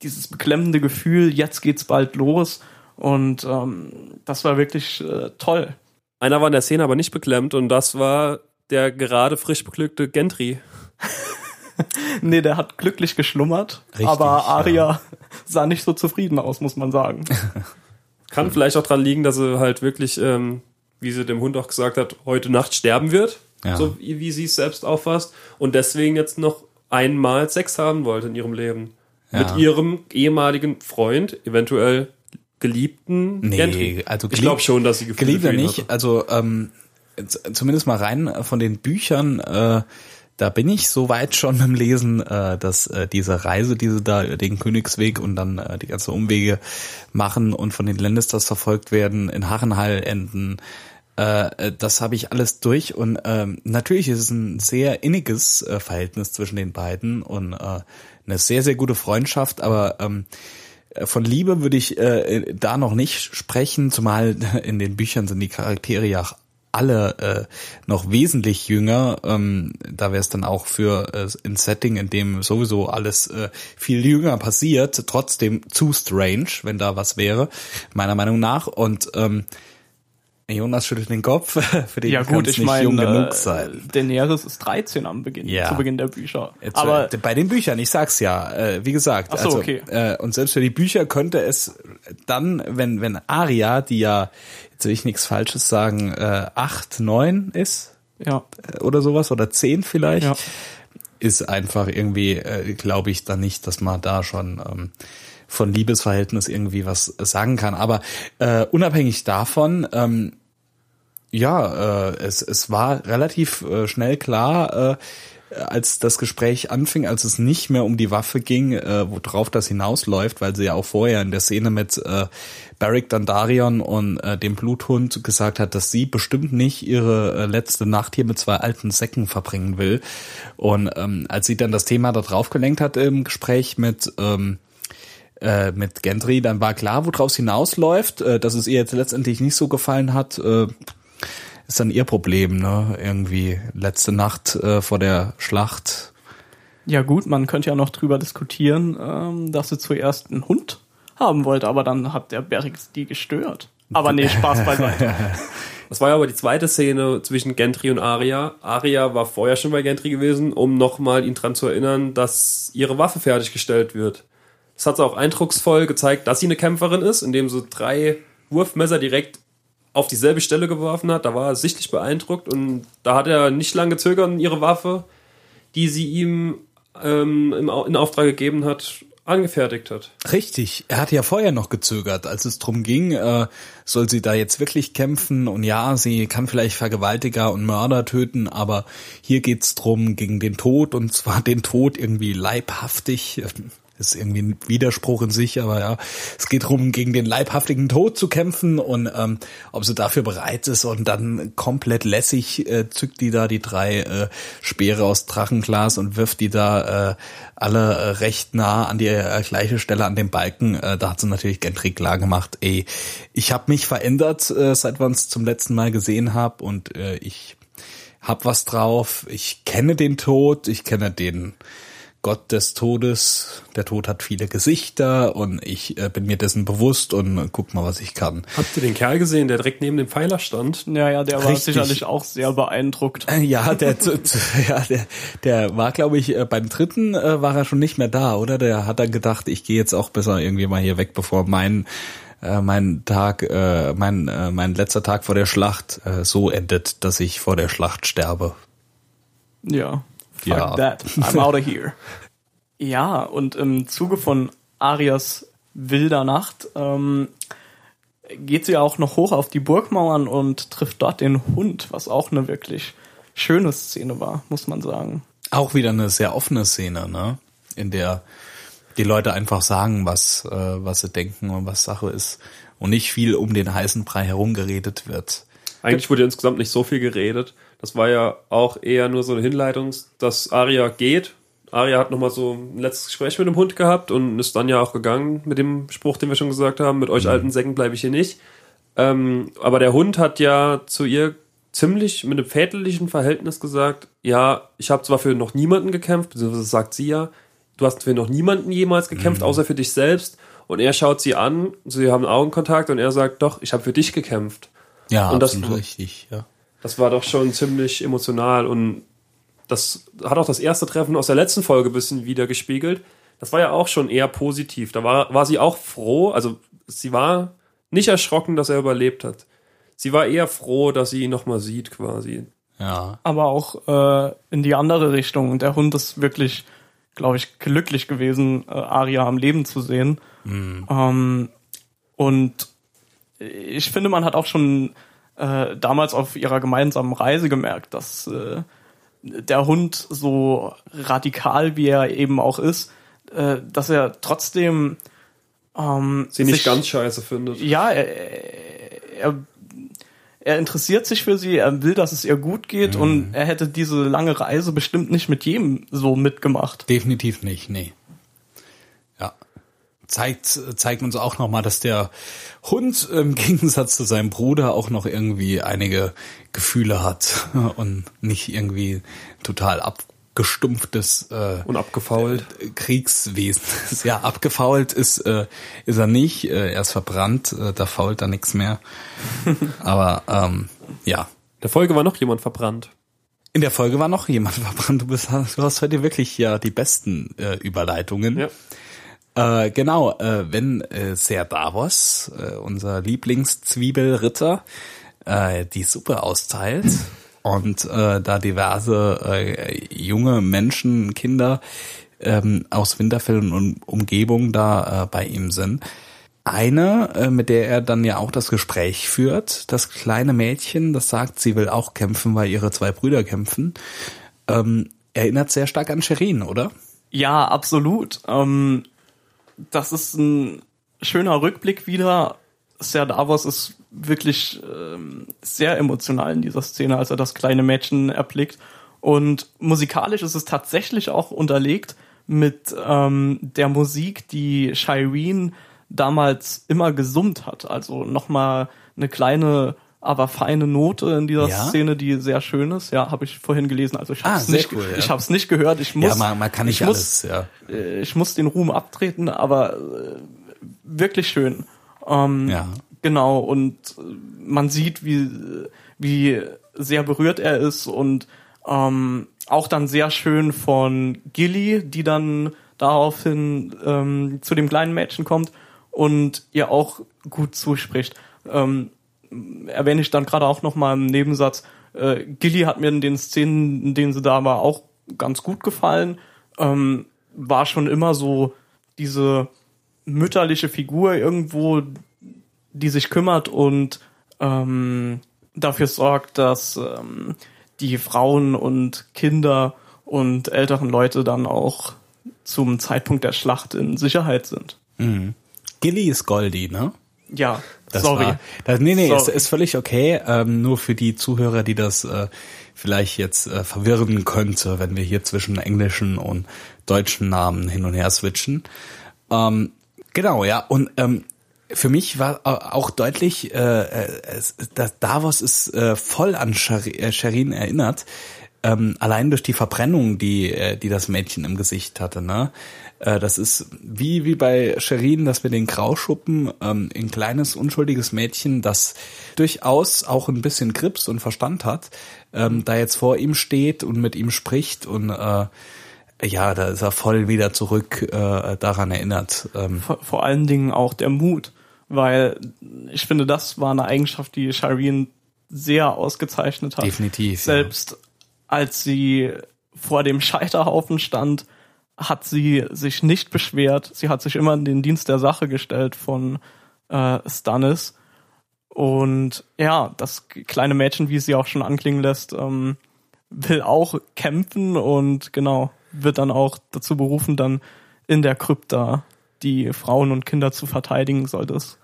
dieses beklemmende Gefühl, jetzt geht's bald los. Und ähm, das war wirklich äh, toll. Einer war in der Szene aber nicht beklemmt und das war der gerade frisch beglückte Gentry. Nee, der hat glücklich geschlummert, Richtig, aber ja. Aria sah nicht so zufrieden aus, muss man sagen. Kann vielleicht auch dran liegen, dass sie halt wirklich, ähm, wie sie dem Hund auch gesagt hat, heute Nacht sterben wird. Ja. So wie, wie sie es selbst auffasst. Und deswegen jetzt noch einmal Sex haben wollte in ihrem Leben. Ja. mit ihrem ehemaligen Freund, eventuell Geliebten. Nee, Gendry. also ich glaube schon, dass sie Gefühle Geliebter nicht. hatte. Also ähm, zumindest mal rein von den Büchern, äh, da bin ich so weit schon im Lesen, äh, dass äh, diese Reise, die sie da den Königsweg und dann äh, die ganzen Umwege machen und von den Lannisters verfolgt werden, in Harrenhal enden, äh, äh, das habe ich alles durch. Und ähm, natürlich ist es ein sehr inniges äh, Verhältnis zwischen den beiden und äh, eine sehr, sehr gute Freundschaft, aber ähm, äh, von Liebe würde ich äh, da noch nicht sprechen, zumal in den Büchern sind die Charaktere ja alle äh, noch wesentlich jünger. Ähm, da wäre es dann auch für äh, ein Setting, in dem sowieso alles äh, viel jünger passiert, trotzdem zu strange, wenn da was wäre, meiner Meinung nach. Und ähm, Jonas schüttelt den Kopf, für den Ja kann gut, es ich nicht meine, jung genug äh, sein. Daenerys ist 13 am Beginn, Ja. zu Beginn der Bücher. Jetzt, Aber äh, bei den Büchern, ich sag's ja, äh, wie gesagt, Ach so, also okay. äh, und selbst für die Bücher könnte es dann, wenn wenn Aria, die ja will ich nichts Falsches sagen, äh, acht, neun ist ja, äh, oder sowas oder zehn vielleicht, Ja. ist einfach irgendwie, äh, glaube ich, dann nicht, dass man da schon ähm, von Liebesverhältnis irgendwie was sagen kann. Aber äh, unabhängig davon, ähm, ja, äh, es, es war relativ äh, schnell klar, äh, als das Gespräch anfing, als es nicht mehr um die Waffe ging, äh, worauf das hinausläuft, weil sie ja auch vorher in der Szene mit äh, Barrick Dandarion und äh, dem Bluthund gesagt hat, dass sie bestimmt nicht ihre äh, letzte Nacht hier mit zwei alten Säcken verbringen will. Und ähm, als sie dann das Thema da drauf gelenkt hat im Gespräch mit ähm, äh, mit Gendry, dann war klar, woraus hinausläuft, äh, dass es ihr jetzt letztendlich nicht so gefallen hat, äh, ist dann ihr Problem, ne? Irgendwie letzte Nacht äh, vor der Schlacht. ja gut, man könnte ja noch drüber diskutieren, ähm, dass sie zuerst einen Hund haben wollte, aber dann hat der Berix die gestört. Aber nee, Spaß beiseite. Das war ja aber die zweite Szene zwischen Gentry und Arya. Arya war vorher schon bei Gentry gewesen, um nochmal ihn dran zu erinnern, dass ihre Waffe fertiggestellt wird. Das hat sie auch eindrucksvoll gezeigt, dass sie eine Kämpferin ist, indem sie drei Wurfmesser direkt auf dieselbe Stelle geworfen hat. Da war er sichtlich beeindruckt und da hat er nicht lange gezögert ihre Waffe, die sie ihm ähm, in Auftrag gegeben hat, angefertigt hat. Richtig, er hat ja vorher noch gezögert, als es drum ging, äh, soll sie da jetzt wirklich kämpfen und ja, sie kann vielleicht Vergewaltiger und Mörder töten, aber hier geht's drum gegen den Tod und zwar den Tod irgendwie leibhaftig. Ist irgendwie ein Widerspruch in sich, aber ja, es geht drum, gegen den leibhaftigen Tod zu kämpfen und ähm, ob sie dafür bereit ist und dann komplett lässig äh, zückt die da die drei äh, Speere aus Drachenglas und wirft die da äh, alle äh, recht nah an die äh, gleiche Stelle an dem Balken. Äh, da hat sie natürlich Gentry klar gemacht, ey, ich habe mich verändert, äh, seit wir uns zum letzten Mal gesehen haben und äh, ich hab was drauf, ich kenne den Tod, ich kenne den Gott des Todes. Der Tod hat viele Gesichter und ich äh, bin mir dessen bewusst und äh, guck mal, was ich kann. Habt ihr den Kerl gesehen, der direkt neben dem Pfeiler stand? Ja, ja, der war Richtig. sicherlich auch sehr beeindruckt. Äh, Ja, der, zu- zu- ja, der, der war, glaube ich, äh, beim dritten äh, war er schon nicht mehr da, oder? Der hat dann gedacht, ich gehe jetzt auch besser irgendwie mal hier weg, bevor mein äh, mein Tag, äh, mein äh, mein letzter Tag vor der Schlacht äh, so endet, dass ich vor der Schlacht sterbe. Ja. Fuck Ja. that. I'm out of here. Ja, und im Zuge von Arias wilder Nacht ähm, geht sie auch noch hoch auf die Burgmauern und trifft dort den Hund, was auch eine wirklich schöne Szene war, muss man sagen. Auch wieder eine sehr offene Szene, ne? In der die Leute einfach sagen, was, äh, was sie denken und was Sache ist. Und nicht viel um den heißen Brei herumgeredet wird. Eigentlich wurde insgesamt nicht so viel geredet. Das war ja auch eher nur so eine Hinleitung, dass Aria geht. Aria hat nochmal so ein letztes Gespräch mit dem Hund gehabt und ist dann ja auch gegangen mit dem Spruch, den wir schon gesagt haben, mit euch alten Säcken bleibe ich hier nicht. Ähm, aber der Hund hat ja zu ihr ziemlich mit einem väterlichen Verhältnis gesagt, ja, ich habe zwar für noch niemanden gekämpft, beziehungsweise sagt sie ja, du hast für noch niemanden jemals gekämpft, außer für dich selbst. Und er schaut sie an, sie haben Augenkontakt und er sagt, doch, ich habe für dich gekämpft. Ja, Und das- absolut richtig, ja. Das war doch schon ziemlich emotional und das hat auch das erste Treffen aus der letzten Folge ein bisschen wieder gespiegelt. Das war ja auch schon eher positiv. Da war, war sie auch froh, also sie war nicht erschrocken, dass er überlebt hat. Sie war eher froh, dass sie ihn nochmal sieht quasi. Ja. Aber auch äh, in die andere Richtung. Und der Hund ist wirklich glaube ich, glücklich gewesen, äh, Arya am Leben zu sehen. Ähm, und ich finde, man hat auch schon äh, damals auf ihrer gemeinsamen Reise gemerkt, dass äh, der Hund so radikal, wie er eben auch ist, äh, dass er trotzdem ähm, Sie nicht sich- ganz scheiße findet. ja, er, er, er interessiert sich für sie, er will, dass es ihr gut geht Mhm. und er hätte diese lange Reise bestimmt nicht mit jedem so mitgemacht. Definitiv nicht, nee. Zeigt, zeigt uns auch nochmal, dass der Hund im Gegensatz zu seinem Bruder auch noch irgendwie einige Gefühle hat und nicht irgendwie total abgestumpftes äh, Und abgefault. Kriegswesen ist. Ja, abgefault ist, äh, ist er nicht. Äh, er ist verbrannt, äh, da fault er nichts mehr. Aber ähm, ja. In der Folge war noch jemand verbrannt. In der Folge war noch jemand verbrannt. Du, bist, du hast heute wirklich ja die besten äh, Überleitungen. Ja. Äh, genau, äh, wenn äh, Ser Davos, äh, unser Lieblingszwiebelritter, äh, die Suppe austeilt und äh, da diverse äh, junge Menschen, Kinder ähm, aus Winterfell und Umgebung da äh, bei ihm sind. Eine, äh, mit der er dann ja auch das Gespräch führt, das kleine Mädchen, das sagt, sie will auch kämpfen, weil ihre zwei Brüder kämpfen, ähm, erinnert sehr stark an Sherin, oder? Ja, absolut. Ähm, das ist ein schöner Rückblick wieder. Ser Davos ist wirklich ähm, sehr emotional in dieser Szene, als er das kleine Mädchen erblickt. Und musikalisch ist es tatsächlich auch unterlegt mit ähm, der Musik, die Shireen damals immer gesummt hat. Also nochmal eine kleine, aber feine Note in dieser Ja? Szene, die sehr schön ist. Ja, habe ich vorhin gelesen. Also ich habe Ah, es sehr nicht, cool, ja. ich habe es nicht gehört. Ich muss, ja, man, man kann nicht ich muss, alles, ja. äh, ich muss den Ruhm abtreten, aber äh, wirklich schön. Ähm, Ja. Genau, und äh, man sieht, wie, wie sehr berührt er ist und ähm, auch dann sehr schön von Gilly, die dann daraufhin ähm, zu dem kleinen Mädchen kommt und ihr auch gut zuspricht. Ähm, erwähne ich dann gerade auch noch mal im Nebensatz. Äh, Gilly hat mir in den Szenen, in denen sie da war, auch ganz gut gefallen. Ähm, war schon immer so diese mütterliche Figur irgendwo, die sich kümmert und ähm, dafür sorgt, dass ähm, die Frauen und Kinder und älteren Leute dann auch zum Zeitpunkt der Schlacht in Sicherheit sind. Gilly ist Goldie, ne? Ja, Das sorry. War, das, nee, nee, Sorry. ist, ist völlig okay. Ähm, nur für die Zuhörer, die das äh, vielleicht jetzt äh, verwirren könnte, wenn wir hier zwischen englischen und deutschen Namen hin und her switchen. Ähm, genau, ja. Und ähm, für mich war au- auch deutlich, äh, äh, dass Davos ist äh, voll an äh, Sherin erinnert. Ähm, allein durch die Verbrennung, die, äh, die das Mädchen im Gesicht hatte, ne? Äh, das ist wie, wie bei Sherin, dass wir den Grauschuppen, ähm, ein kleines, unschuldiges Mädchen, das durchaus auch ein bisschen Grips und Verstand hat, ähm, da jetzt vor ihm steht und mit ihm spricht und äh, ja, da ist er voll wieder zurück äh, daran erinnert. Ähm, vor, vor allen Dingen auch der Mut, weil ich finde, das war eine Eigenschaft, die Shireen sehr ausgezeichnet hat. Definitiv, ja. Als sie vor dem Scheiterhaufen stand, hat sie sich nicht beschwert. Sie hat sich immer in den Dienst der Sache gestellt von äh, Stannis. Und ja, das kleine Mädchen, wie es sie auch schon anklingen lässt, ähm, will auch kämpfen und genau, wird dann auch dazu berufen, dann in der Krypta die Frauen und Kinder zu verteidigen, sollte es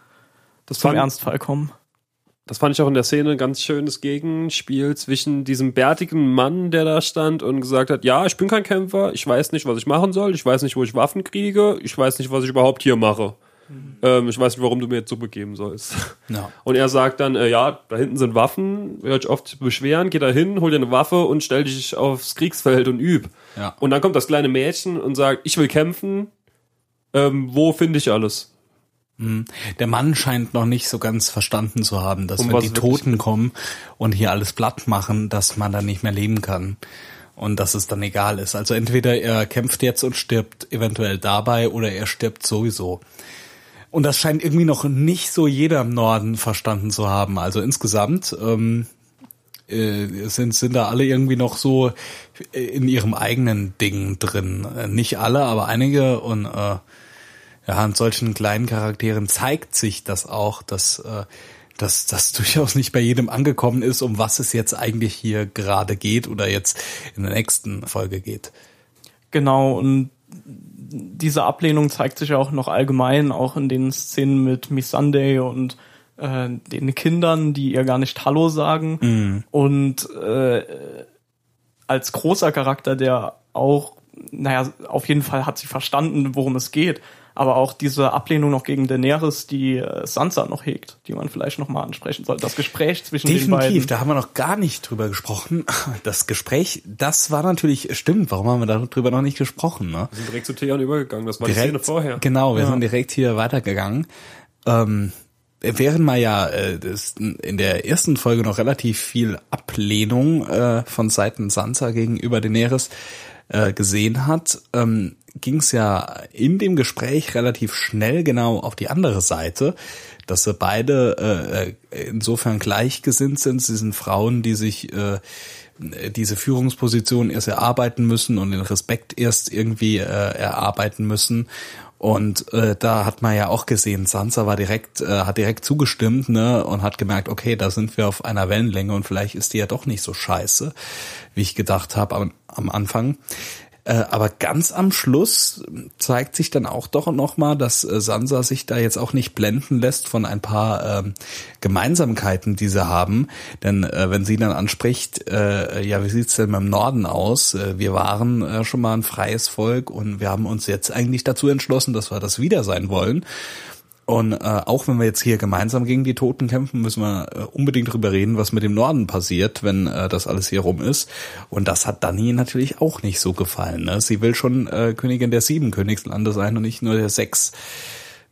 Das zum Ernstfall kommen. Das fand ich auch in der Szene ein ganz schönes Gegenspiel zwischen diesem bärtigen Mann, der da stand und gesagt hat, ja, ich bin kein Kämpfer, ich weiß nicht, was ich machen soll, ich weiß nicht, wo ich Waffen kriege, ich weiß nicht, was ich überhaupt hier mache. Ähm, ich weiß nicht, warum du mir jetzt Suppe geben sollst. ja. Und er sagt dann, äh, ja, da hinten sind Waffen, hört euch oft beschweren, geh da hin, hol dir eine Waffe und stell dich aufs Kriegsfeld und üb. Ja. Und dann kommt das kleine Mädchen und sagt, ich will kämpfen, ähm, wo finde ich alles? Der Mann scheint noch nicht so ganz verstanden zu haben, dass Um wenn die Toten kommen und hier alles platt machen, dass man dann nicht mehr leben kann. Und dass es dann egal ist. Also entweder er kämpft jetzt und stirbt eventuell dabei oder er stirbt sowieso. Und das scheint irgendwie noch nicht so jeder im Norden verstanden zu haben. Also insgesamt ähm, äh, sind, sind da alle irgendwie noch so in ihrem eigenen Ding drin. Äh, Nicht alle, aber einige und äh, ja, an solchen kleinen Charakteren zeigt sich das auch, dass äh, dass das durchaus nicht bei jedem angekommen ist, um was es jetzt eigentlich hier gerade geht oder jetzt in der nächsten Folge geht. Genau, und diese Ablehnung zeigt sich ja auch noch allgemein, auch in den Szenen mit Miss Sunday und äh, den Kindern, die ihr gar nicht Hallo sagen. Und äh, als großer Charakter, der auch, naja, auf jeden Fall hat sie verstanden, worum es geht, aber auch diese Ablehnung noch gegen Daenerys, die äh, Sansa noch hegt, die man vielleicht noch mal ansprechen sollte. Das Gespräch zwischen den beiden. Definitiv, da haben wir noch gar nicht drüber gesprochen. Das Gespräch, das war natürlich, stimmt, warum haben wir darüber noch nicht gesprochen, ne? Wir sind direkt zu Theon übergegangen, das war die Szene vorher. Genau, wir sind direkt hier weitergegangen. Ähm, während man ja äh, in der ersten Folge noch relativ viel Ablehnung äh, von Seiten Sansa gegenüber Daenerys äh, gesehen hat, ähm, ging es ja in dem Gespräch relativ schnell genau auf die andere Seite, dass sie beide äh, insofern gleichgesinnt sind. Sie sind Frauen, die sich äh, diese Führungsposition erst erarbeiten müssen und den Respekt erst irgendwie äh, erarbeiten müssen. Und äh, da hat man ja auch gesehen, Sansa war direkt, äh, hat direkt zugestimmt, ne, und hat gemerkt, okay, da sind wir auf einer Wellenlänge und vielleicht ist die ja doch nicht so scheiße, wie ich gedacht habe am, am Anfang. Äh, aber ganz am Schluss zeigt sich dann auch doch noch mal, dass äh, Sansa sich da jetzt auch nicht blenden lässt von ein paar ähm, Gemeinsamkeiten, die sie haben. Denn äh, wenn sie dann anspricht, äh, ja, wie sieht's denn beim Norden aus? Äh, wir waren äh, schon mal ein freies Volk und wir haben uns jetzt eigentlich dazu entschlossen, dass wir das wieder sein wollen. Und äh, auch wenn wir jetzt hier gemeinsam gegen die Toten kämpfen, müssen wir äh, unbedingt drüber reden, was mit dem Norden passiert, wenn äh, das alles hier rum ist. Und das hat Dani natürlich auch nicht so gefallen. Ne? Sie will schon äh, Königin der sieben Königslande sein und nicht nur der sechs.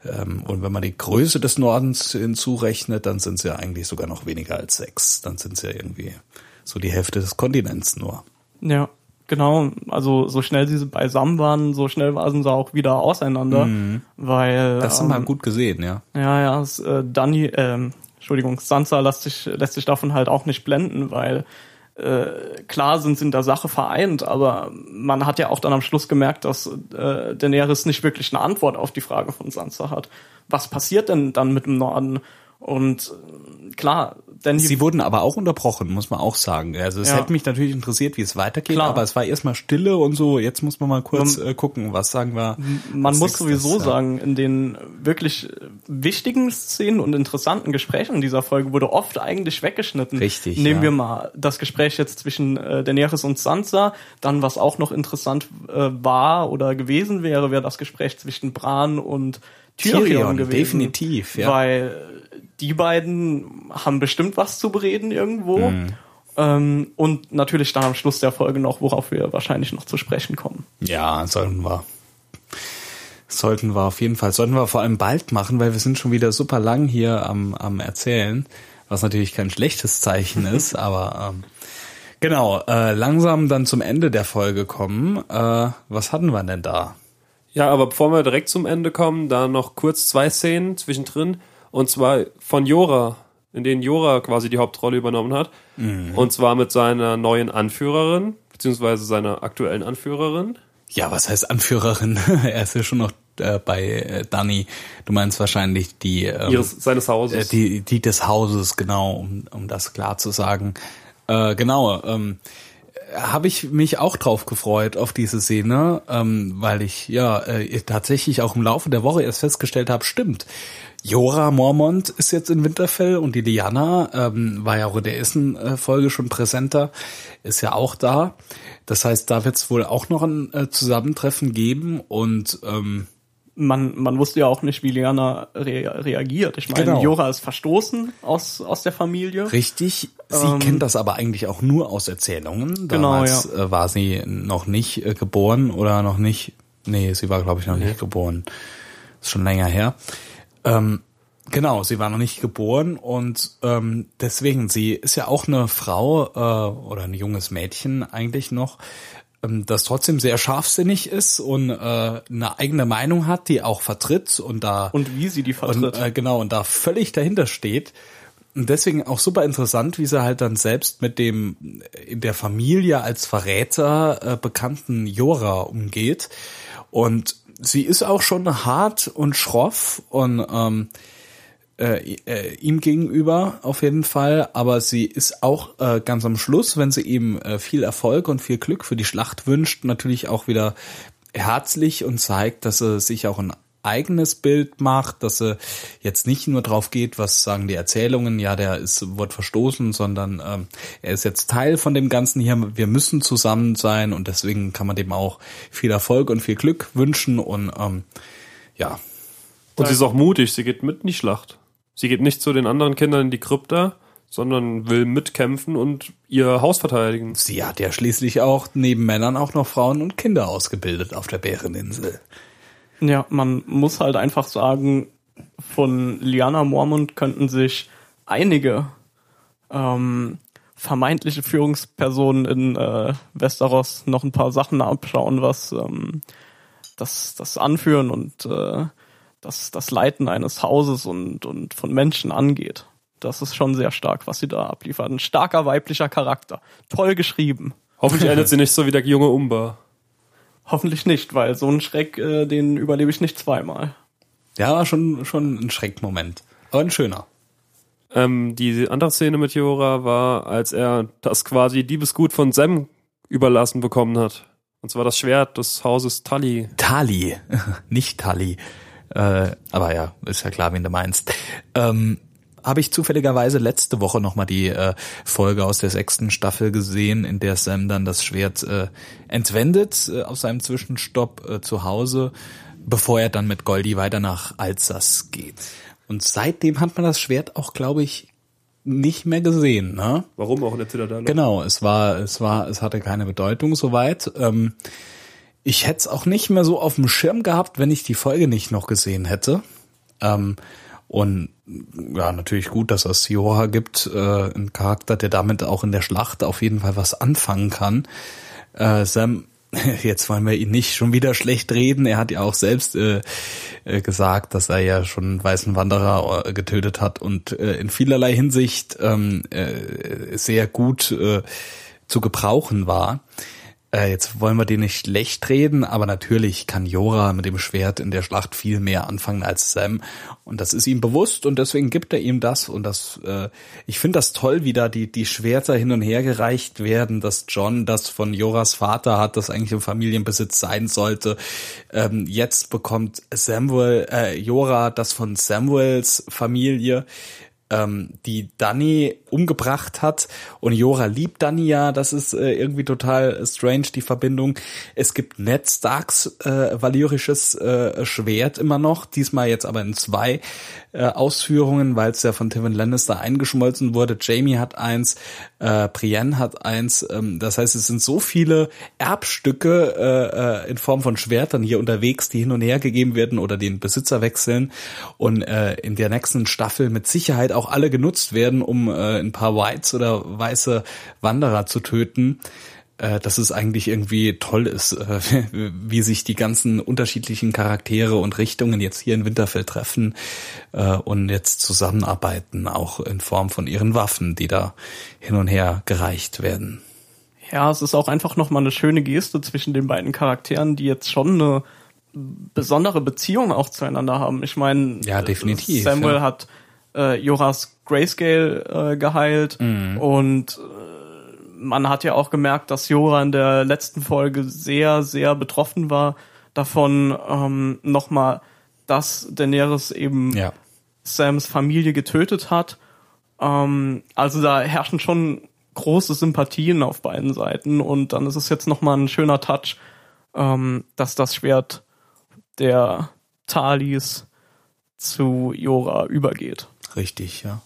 Ähm, und wenn man die Größe des Nordens hinzurechnet, dann sind sie ja eigentlich sogar noch weniger als sechs. Dann sind sie ja irgendwie so die Hälfte des Kontinents nur. Ja, genau. Also so schnell sie beisammen waren, so schnell waren sie auch wieder auseinander, weil Das haben ähm, wir gut gesehen, ja. Ja, ja, es, äh, Dani, ähm, Entschuldigung, Sansa lässt sich, lässt sich davon halt auch nicht blenden, weil äh, klar sind sie in der Sache vereint, aber man hat ja auch dann am Schluss gemerkt, dass äh, Daenerys nicht wirklich eine Antwort auf die Frage von Sansa hat. Was passiert denn dann mit dem Norden? Und äh, klar, denn Sie wurden aber auch unterbrochen, muss man auch sagen. Also es Ja. hätte mich natürlich interessiert, wie es weitergeht, Klar. aber es war erstmal Stille und so. Jetzt muss man mal kurz äh, gucken, was sagen wir. man muss sowieso ja. sagen, in den wirklich wichtigen Szenen und interessanten Gesprächen dieser Folge wurde oft eigentlich weggeschnitten. Richtig, Nehmen ja. wir mal das Gespräch jetzt zwischen äh, Daenerys und Sansa, dann was auch noch interessant äh, war oder gewesen wäre, wäre das Gespräch zwischen Bran und Tyrion, Tyrion, gewesen. definitiv, ja. Weil die beiden haben bestimmt was zu bereden irgendwo. Mhm. Ähm, und natürlich dann am Schluss der Folge noch, worauf wir wahrscheinlich noch zu sprechen kommen. Ja, sollten wir. Sollten wir auf jeden Fall. Sollten wir vor allem bald machen, weil wir sind schon wieder super lang hier am, am Erzählen, was natürlich kein schlechtes Zeichen ist, aber ähm, genau, äh, langsam dann zum Ende der Folge kommen. Äh, was hatten wir denn da? Ja, aber bevor wir direkt zum Ende kommen, da noch kurz zwei Szenen zwischendrin. Und zwar von Jora, in denen Jora quasi die Hauptrolle übernommen hat. Und zwar mit seiner neuen Anführerin, beziehungsweise seiner aktuellen Anführerin. Ja, was heißt Anführerin? er ist ja schon noch äh, bei äh, Dani. Du meinst wahrscheinlich die, ähm, Ihres, seines äh, Hauses. die, die des Hauses, genau, um, um das klar zu sagen. Äh, genau, ähm, habe ich mich auch drauf gefreut auf diese Szene, ähm, weil ich ja äh, tatsächlich auch im Laufe der Woche erst festgestellt habe, stimmt. Jora Mormont ist jetzt in Winterfell und die Liana ähm, war ja auch in der ersten äh, Folge schon präsenter, ist ja auch da. Das heißt, da wird es wohl auch noch ein äh, Zusammentreffen geben und ähm, man, man wusste ja auch nicht, wie Liana rea reagiert. Ich meine, Genau. Jora ist verstoßen aus, aus der Familie. Richtig. Sie Ähm, kennt das aber eigentlich auch nur aus Erzählungen. Genau, Damals äh, war sie noch nicht äh, geboren oder noch nicht. Nee, sie war, glaube ich, noch nicht geboren. Ist schon länger her. Ähm, genau, sie war noch nicht geboren und ähm, deswegen, sie ist ja auch eine Frau äh, oder ein junges Mädchen eigentlich noch, ähm, das trotzdem sehr scharfsinnig ist und äh, eine eigene Meinung hat, die auch vertritt und da Und wie sie die vertritt. und, äh, genau, und da völlig dahinter steht. Und deswegen auch super interessant, wie sie halt dann selbst mit dem in der Familie als Verräter äh, bekannten Jora umgeht. Und sie ist auch schon hart und schroff und ähm, äh, äh, ihm gegenüber auf jeden Fall, aber sie ist auch äh, ganz am Schluss, wenn sie ihm äh, viel Erfolg und viel Glück für die Schlacht wünscht, natürlich auch wieder herzlich und zeigt, dass er sich auch ein eigenes Bild macht, dass er jetzt nicht nur drauf geht, was sagen die Erzählungen, ja, der ist, wird verstoßen, sondern ähm, er ist jetzt Teil von dem Ganzen hier. Wir müssen zusammen sein und deswegen kann man dem auch viel Erfolg und viel Glück wünschen und ähm, ja. Und sie ist auch mutig, sie geht mit in die Schlacht. Sie geht nicht zu den anderen Kindern in die Krypta, sondern will mitkämpfen und ihr Haus verteidigen. Sie hat ja schließlich auch neben Männern auch noch Frauen und Kinder ausgebildet auf der Bäreninsel. Ja, man muss halt einfach sagen, von Liana Mormont könnten sich einige ähm, vermeintliche Führungspersonen in äh, Westeros noch ein paar Sachen abschauen, was ähm, das, das Anführen und äh, das, das Leiten eines Hauses und, und von Menschen angeht. Das ist schon sehr stark, was sie da abliefert. Ein starker weiblicher Charakter. Toll geschrieben. Hoffentlich endet sie nicht so wie der junge Umbar. Hoffentlich nicht, weil so einen Schreck, äh, den überlebe ich nicht zweimal. Ja, war schon, schon ein Schreckmoment. Aber ein schöner. Ähm, die andere Szene mit Jora war, als er das quasi Diebesgut von Sam überlassen bekommen hat. Und zwar das Schwert des Hauses Tully. Tali, nicht Tali. Äh, aber ja, ist ja klar, wen du meinst. Ähm, habe ich zufälligerweise letzte Woche nochmal die äh, Folge aus der sechsten Staffel gesehen, in der Sam dann das Schwert äh, entwendet äh, aus seinem Zwischenstopp äh, zu Hause, bevor er dann mit Goldie weiter nach Alsace geht. Und seitdem hat man das Schwert auch, glaube ich, nicht mehr gesehen. Ne? Warum auch in der Zitadelle? Genau, es war, es war, es hatte keine Bedeutung soweit. Ähm, ich hätte es auch nicht mehr so auf dem Schirm gehabt, wenn ich die Folge nicht noch gesehen hätte. Ähm, und ja, natürlich gut, dass es Joha gibt, äh, ein Charakter, der damit auch in der Schlacht auf jeden Fall was anfangen kann. Äh, Sam, jetzt wollen wir ihn nicht schon wieder schlecht reden. Er hat ja auch selbst äh, äh, gesagt, dass er ja schon einen weißen Wanderer äh, getötet hat und äh, in vielerlei Hinsicht ähm, äh, sehr gut äh, zu gebrauchen war. Äh, jetzt wollen wir den nicht schlecht reden, aber natürlich kann Jora mit dem Schwert in der Schlacht viel mehr anfangen als Sam. Und das ist ihm bewusst und deswegen gibt er ihm das. Und das, äh, ich finde das toll, wie da die, die Schwerter hin und her gereicht werden, dass John das von Joras Vater hat, das eigentlich im Familienbesitz sein sollte. Ähm, jetzt bekommt Samuel, äh, Jora das von Samuels Familie ähm, die Danny umgebracht hat. Und Jora liebt Danny ja, das ist äh, irgendwie total strange, die Verbindung. Es gibt Ned Starks äh, valyrisches äh, Schwert immer noch, diesmal jetzt aber in zwei äh, Ausführungen, weil es ja von Tywin Lannister eingeschmolzen wurde. Jamie hat eins, äh, Brienne hat eins. Ähm, das heißt, es sind so viele Erbstücke äh, äh, in Form von Schwertern hier unterwegs, die hin und her gegeben werden oder den Besitzer wechseln und äh, in der nächsten Staffel mit Sicherheit auch alle genutzt werden, um äh, ein paar Whites oder weiße Wanderer zu töten äh, dass es eigentlich irgendwie toll ist, äh, wie sich die ganzen unterschiedlichen Charaktere und Richtungen jetzt hier in Winterfell treffen äh, und jetzt zusammenarbeiten, auch in Form von ihren Waffen, die da hin und her gereicht werden. Ja, es ist auch einfach nochmal eine schöne Geste zwischen den beiden Charakteren, die jetzt schon eine besondere Beziehung auch zueinander haben. Ich meine, ja, definitiv. Samuel ja. hat äh, Joras Grayscale äh, geheilt Mhm. und äh, man hat ja auch gemerkt, dass Jora in der letzten Folge sehr, sehr betroffen war davon, ähm, nochmal, dass Daenerys eben Ja. Sams Familie getötet hat. Ähm, also da herrschen schon große Sympathien auf beiden Seiten und dann ist es jetzt nochmal ein schöner Touch, ähm, dass das Schwert der Talis zu Jora übergeht. Richtig, ja.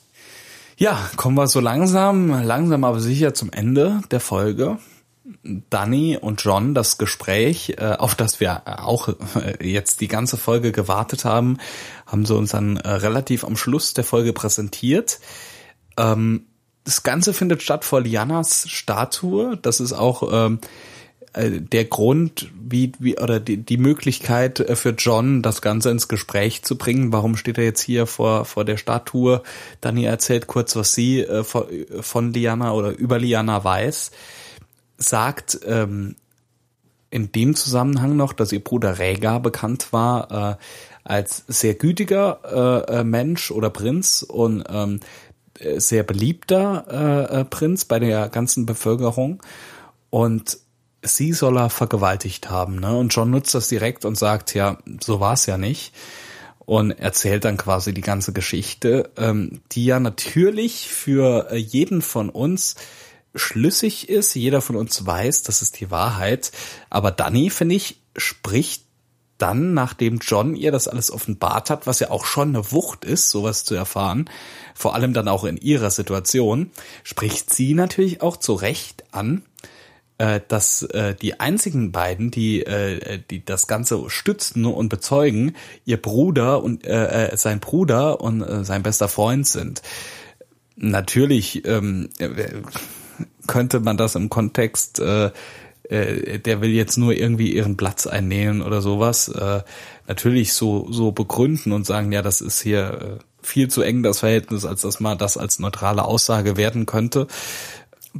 Ja, kommen wir so langsam, langsam aber sicher zum Ende der Folge. Danny und John das Gespräch, äh, auf das wir auch äh, jetzt die ganze Folge gewartet haben, haben sie uns dann äh, relativ am Schluss der Folge präsentiert. Ähm, das Ganze findet statt vor Lianas Statue. Das ist auch ähm, äh, der Grund, wie, wie oder die, die Möglichkeit äh, für John, das Ganze ins Gespräch zu bringen. Warum steht er jetzt hier vor, vor der Statue? Dani erzählt kurz, was sie äh, von, von Liana oder über Liana weiß. Sagt ähm, in dem Zusammenhang noch, dass ihr Bruder Rhaegar bekannt war äh, als sehr gütiger äh, äh Mensch oder Prinz und ähm, sehr beliebter äh, äh, Prinz bei der ganzen Bevölkerung und sie soll er vergewaltigt haben, ne? Und John nutzt das direkt und sagt, ja, so war es ja nicht. Und erzählt dann quasi die ganze Geschichte, ähm, die ja natürlich für äh, jeden von uns schlüssig ist. Jeder von uns weiß, das ist die Wahrheit. Aber Danny, finde ich, spricht dann, nachdem John ihr das alles offenbart hat, was ja auch schon eine Wucht ist, sowas zu erfahren, vor allem dann auch in ihrer Situation, spricht sie natürlich auch zu Recht an, äh, dass äh, die einzigen beiden, die, äh, die das Ganze stützen und bezeugen, ihr Bruder und äh, sein Bruder und äh, sein bester Freund sind. Natürlich ähm, könnte man das im Kontext äh, äh, der will jetzt nur irgendwie ihren Platz einnehmen oder sowas, äh, natürlich so, so begründen und sagen, ja, das ist hier äh, viel zu eng das Verhältnis, als dass man das als neutrale Aussage werden könnte.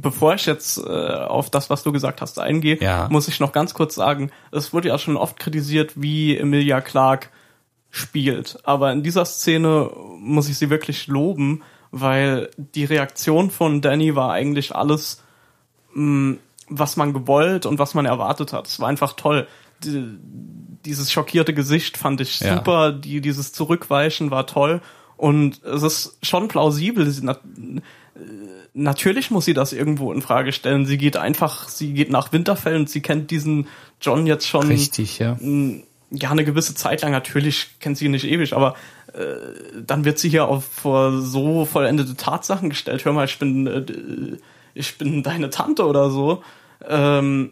Bevor ich jetzt äh, auf das, was du gesagt hast, eingehe, ja. muss ich noch ganz kurz sagen, es wurde ja schon oft kritisiert, wie Emilia Clark spielt. Aber in dieser Szene muss ich sie wirklich loben, weil die Reaktion von Danny war eigentlich alles mh, was man gewollt und was man erwartet hat. Es war einfach toll. Die, dieses schockierte Gesicht fand ich ja. super, die, dieses Zurückweichen war toll und es ist schon plausibel. Na, natürlich muss sie das irgendwo in Frage stellen. Sie geht einfach, sie geht nach Winterfell und sie kennt diesen John jetzt schon. Richtig, ja. Ja, eine gewisse Zeit lang. Natürlich kennt sie ihn nicht ewig, aber äh, dann wird sie hier auf vor so vollendete Tatsachen gestellt. Hör mal, ich bin, äh, ich bin deine Tante oder so. Ähm,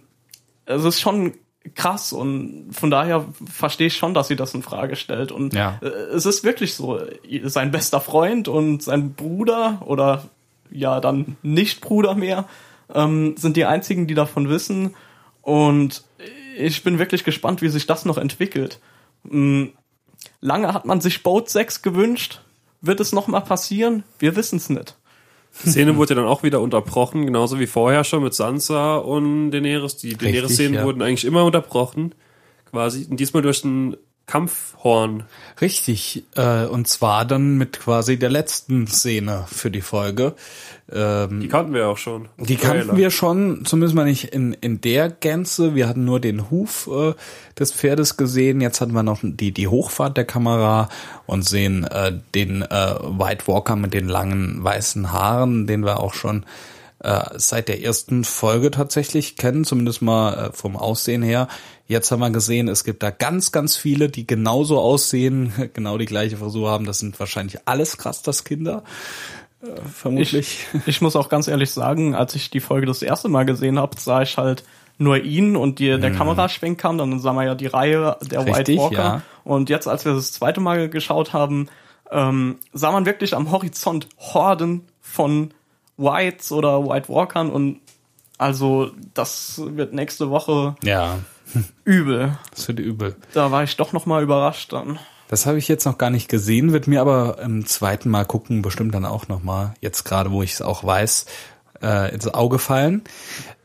es ist schon krass und von daher verstehe ich schon, dass sie das in Frage stellt. Und ja. Äh, es ist wirklich so, sein bester Freund und sein Bruder oder ja dann nicht Bruder mehr ähm, sind die einzigen, die davon wissen. Und ich bin wirklich gespannt, wie sich das noch entwickelt. Ähm, lange hat man sich Boat 6 gewünscht. Wird es noch mal passieren? Wir wissen es nicht. Die Szene wurde ja dann auch wieder unterbrochen, genauso wie vorher schon mit Sansa und Daenerys. Die Daenerys-Szenen ja. wurden eigentlich immer unterbrochen, quasi. Und diesmal durch ein Kampfhorn. Richtig, äh, und zwar dann mit quasi der letzten Szene für die Folge. Ähm, die kannten wir auch schon. Die kannten wir schon, zumindest mal nicht in, in der Gänze. Wir hatten nur den Huf äh, des Pferdes gesehen. Jetzt hatten wir noch die, die Hochfahrt der Kamera und sehen äh, den äh, White Walker mit den langen weißen Haaren, den wir auch schon äh, seit der ersten Folge tatsächlich kennen, zumindest mal äh, vom Aussehen her. Jetzt haben wir gesehen, es gibt da ganz, ganz viele, die genauso aussehen, genau die gleiche Frisur haben. Das sind wahrscheinlich alles Krasters Kinder. Äh, vermutlich. Ich, ich muss auch ganz ehrlich sagen, als ich die Folge das erste Mal gesehen habe, sah ich halt nur ihn und die, der hm. Kameraschwenk kam, dann sah man ja die Reihe der Richtig, White Walker. Ja. Und jetzt, als wir das zweite Mal geschaut haben, ähm, sah man wirklich am Horizont Horden von Whites oder White Walkern und also das wird nächste Woche ja. übel. Das wird übel. Da war ich doch noch mal überrascht dann. Das habe ich jetzt noch gar nicht gesehen, wird mir aber im zweiten Mal gucken bestimmt dann auch noch mal, jetzt gerade wo ich es auch weiß, äh, ins Auge fallen.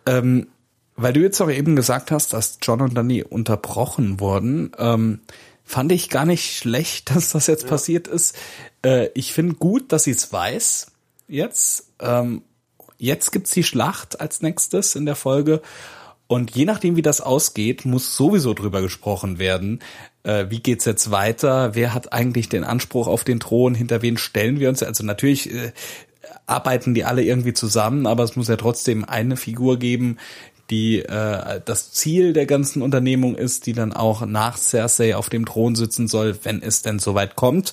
Ähm, weil du jetzt auch eben gesagt hast, dass John und Danny unterbrochen wurden, ähm, fand ich gar nicht schlecht, dass das jetzt ja. passiert ist. Äh, ich finde gut, dass sie es weiß jetzt. Ähm, jetzt gibt's die Schlacht als nächstes in der Folge. Und je nachdem, wie das ausgeht, muss sowieso drüber gesprochen werden. Äh, wie geht's jetzt weiter? Wer hat eigentlich den Anspruch auf den Thron? Hinter wen stellen wir uns? Also natürlich äh, arbeiten die alle irgendwie zusammen, aber es muss ja trotzdem eine Figur geben, die äh, das Ziel der ganzen Unternehmung ist, die dann auch nach Cersei auf dem Thron sitzen soll, wenn es denn soweit kommt.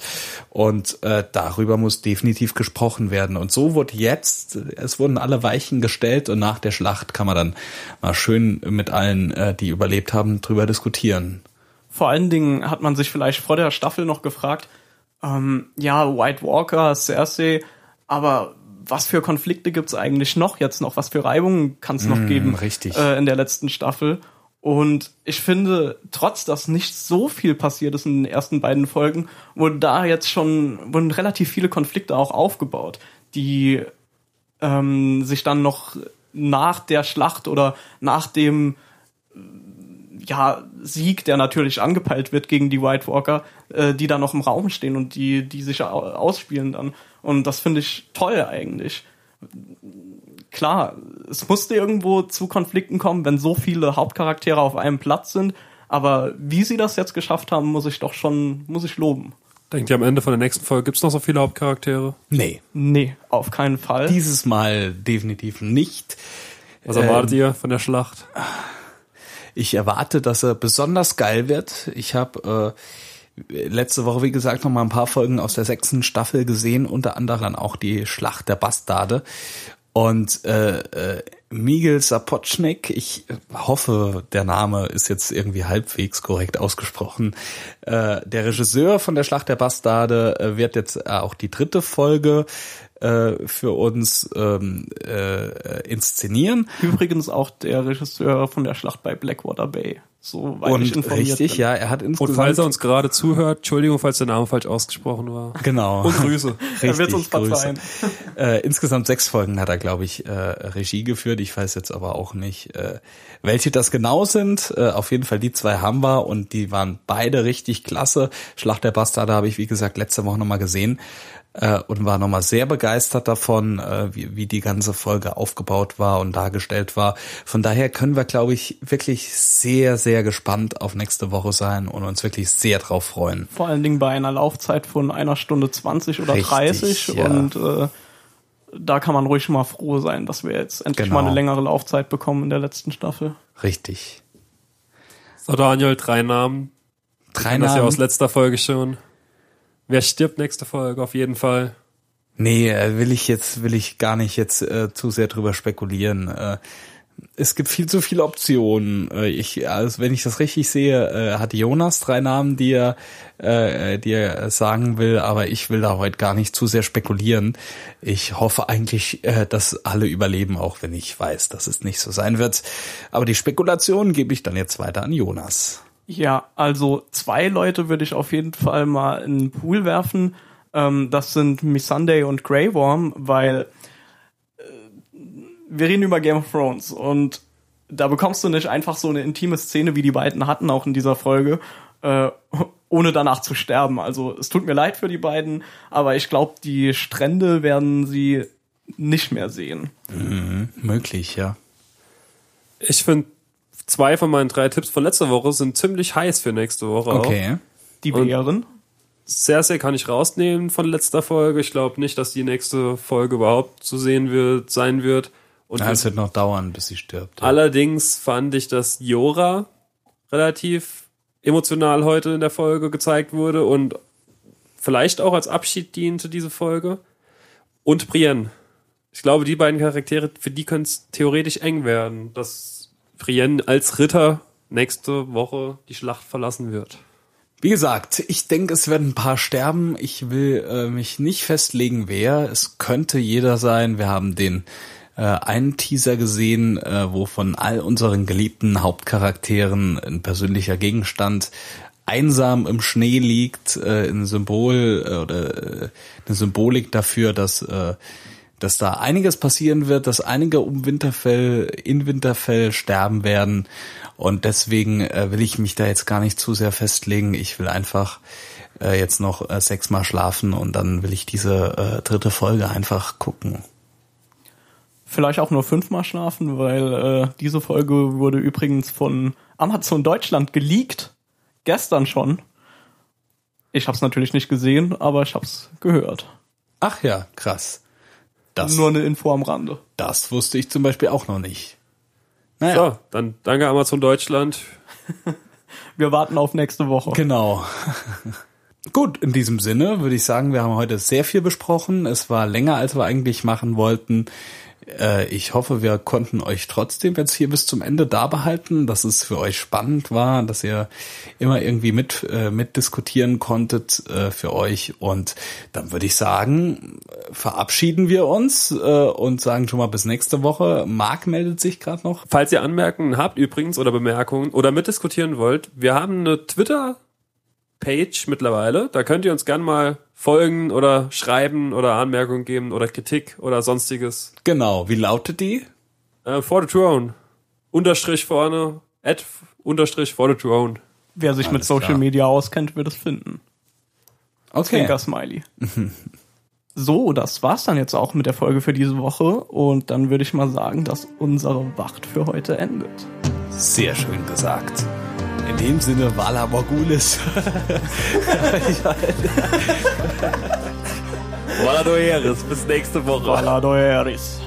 Und äh, darüber muss definitiv gesprochen werden. Und so wird jetzt, es wurden alle Weichen gestellt und nach der Schlacht kann man dann mal schön mit allen, äh, die überlebt haben, drüber diskutieren. Vor allen Dingen hat man sich vielleicht vor der Staffel noch gefragt, ähm, ja, White Walker, Cersei, aber was für Konflikte gibt's eigentlich noch jetzt noch, was für Reibungen kann es noch Mm, geben richtig. Äh, in der letzten Staffel. Und ich finde, trotz dass nicht so viel passiert ist in den ersten beiden Folgen, wurden da jetzt schon wurden relativ viele Konflikte auch aufgebaut, die ähm, sich dann noch nach der Schlacht oder nach dem ja, Sieg, der natürlich angepeilt wird gegen die White Walker, äh, die da noch im Raum stehen und die, die sich au- ausspielen dann. Und das finde ich toll eigentlich. Klar, es musste irgendwo zu Konflikten kommen, wenn so viele Hauptcharaktere auf einem Platz sind. Aber wie sie das jetzt geschafft haben, muss ich doch schon, muss ich loben. Denkt ihr am Ende von der nächsten Folge gibt's noch so viele Hauptcharaktere? Nee, Nee, auf keinen Fall. dieses Mal definitiv nicht. Was erwartet Ähm, ihr von der Schlacht? Ich erwarte, dass er besonders geil wird. Ich habe äh, letzte Woche, wie gesagt, noch mal ein paar Folgen aus der sechsten Staffel gesehen, unter anderem auch die Schlacht der Bastarde. Und äh, äh, Miguel Sapochnik, ich hoffe, der Name ist jetzt irgendwie halbwegs korrekt ausgesprochen. Äh, der Regisseur von der Schlacht der Bastarde äh, wird jetzt äh, auch die dritte Folge äh, für uns ähm, äh, inszenieren. Übrigens auch der Regisseur von der Schlacht bei Blackwater Bay. So weit Und informiert richtig, bin. ja, er hat Und insgesamt falls er uns gerade zuhört, Entschuldigung, falls der Name falsch ausgesprochen war. genau Und Grüße. Er wird Richtig, uns verzeihen. Äh, insgesamt sechs Folgen hat er, glaube ich, äh, Regie geführt. Ich weiß jetzt aber auch nicht, äh, welche das genau sind. Äh, auf jeden Fall die zwei haben wir und die waren beide richtig klasse. Schlacht der Bastarde habe ich, wie gesagt, letzte Woche nochmal gesehen äh, und war nochmal sehr begeistert davon, äh, wie, wie die ganze Folge aufgebaut war und dargestellt war. Von daher können wir, glaube ich, wirklich sehr, sehr gespannt auf nächste Woche sein und uns wirklich sehr drauf freuen. Vor allen Dingen bei einer Laufzeit von einer Stunde 20 oder Richtig, 30 ja. und äh, da kann man ruhig mal froh sein, dass wir jetzt endlich Genau. mal eine längere Laufzeit bekommen in der letzten Staffel. Richtig. So, Daniel, drei Namen. Drei Kennen das ja Namen. aus letzter Folge schon. Wer stirbt nächste Folge? Auf jeden Fall. Nee, äh, will ich jetzt, will ich gar nicht jetzt äh, zu sehr drüber spekulieren. Äh, es gibt viel zu viele Optionen. Äh, ich, also wenn ich das richtig sehe, äh, hat Jonas drei Namen, die er, äh, die er sagen will, aber ich will da heute gar nicht zu sehr spekulieren. Ich hoffe eigentlich, äh, dass alle überleben, auch wenn ich weiß, dass es nicht so sein wird. Aber die Spekulation gebe ich dann jetzt weiter an Jonas. Ja, also zwei Leute würde ich auf jeden Fall mal in den Pool werfen. Ähm, das sind Missandei und Grey Worm, weil äh, wir reden über Game of Thrones und da bekommst du nicht einfach so eine intime Szene, wie die beiden hatten, auch in dieser Folge, äh, ohne danach zu sterben. Also es tut mir leid für die beiden, aber ich glaube, die Strände werden sie nicht mehr sehen. Möglich, ja. Ich finde, zwei von meinen drei Tipps von letzter Woche sind ziemlich heiß für nächste Woche. Auch. Okay. Die Und- wären. Cersei kann ich rausnehmen von letzter Folge. Ich glaube nicht, dass die nächste Folge überhaupt zu sehen wird, sein wird. Und Ja, es wird noch dauern, bis sie stirbt. ja. allerdings fand ich, dass Jora relativ emotional heute in der Folge gezeigt wurde und vielleicht auch als Abschied diente diese Folge. Und Brienne. Ich glaube, die beiden Charaktere, für die könnte es theoretisch eng werden, dass Brienne als Ritter nächste Woche die Schlacht verlassen wird. Wie gesagt, ich denke, es werden ein paar sterben. Ich will äh, mich nicht festlegen, wer. Es könnte jeder sein. Wir haben den äh, einen Teaser gesehen, äh, wo von all unseren geliebten Hauptcharakteren ein persönlicher Gegenstand einsam im Schnee liegt, äh, ein Symbol äh, oder äh, eine Symbolik dafür, dass äh, dass da einiges passieren wird, dass einige um Winterfell, in Winterfell sterben werden. Und deswegen äh, will ich mich da jetzt gar nicht zu sehr festlegen. Ich will einfach äh, jetzt noch äh, sechsmal schlafen und dann will ich diese äh, dritte Folge einfach gucken. Vielleicht auch nur fünfmal schlafen, weil äh, diese Folge wurde übrigens von Amazon Deutschland geleakt. Gestern schon. Ich habe es natürlich nicht gesehen, aber ich habe es gehört. Ach ja, krass. Das, Nur eine Info am Rande. das wusste ich zum Beispiel auch noch nicht. Naja, So, dann danke Amazon Deutschland. Wir warten auf nächste Woche. Genau. Gut, in diesem Sinne würde ich sagen, wir haben heute sehr viel besprochen. Es war länger, als wir eigentlich machen wollten. Äh, Ich hoffe, wir konnten euch trotzdem jetzt hier bis zum Ende da behalten, dass es für euch spannend war, dass ihr immer irgendwie mit, äh, mitdiskutieren konntet äh, für euch. Und dann würde ich sagen, verabschieden wir uns äh, und sagen schon mal bis nächste Woche. Marc meldet sich gerade noch. Falls ihr Anmerkungen habt übrigens oder Bemerkungen oder mitdiskutieren wollt, wir haben eine Twitter-Page mittlerweile. Da könnt ihr uns gern mal folgen oder schreiben oder Anmerkungen geben oder Kritik oder sonstiges. Genau, wie lautet die? Äh, for the throne. Unterstrich vorne. At unterstrich for the throne. Wer sich mit Alles Social klar. Media auskennt, wird es finden. Okay. Zwinker-Smiley. so, das war's dann jetzt auch mit der Folge für diese Woche. Und dann würde ich mal sagen, dass unsere Wacht für heute endet. Sehr schön gesagt. In dem Sinne, Vala Morgulis. Valadoeris, bis nächste Woche. Valadoeris.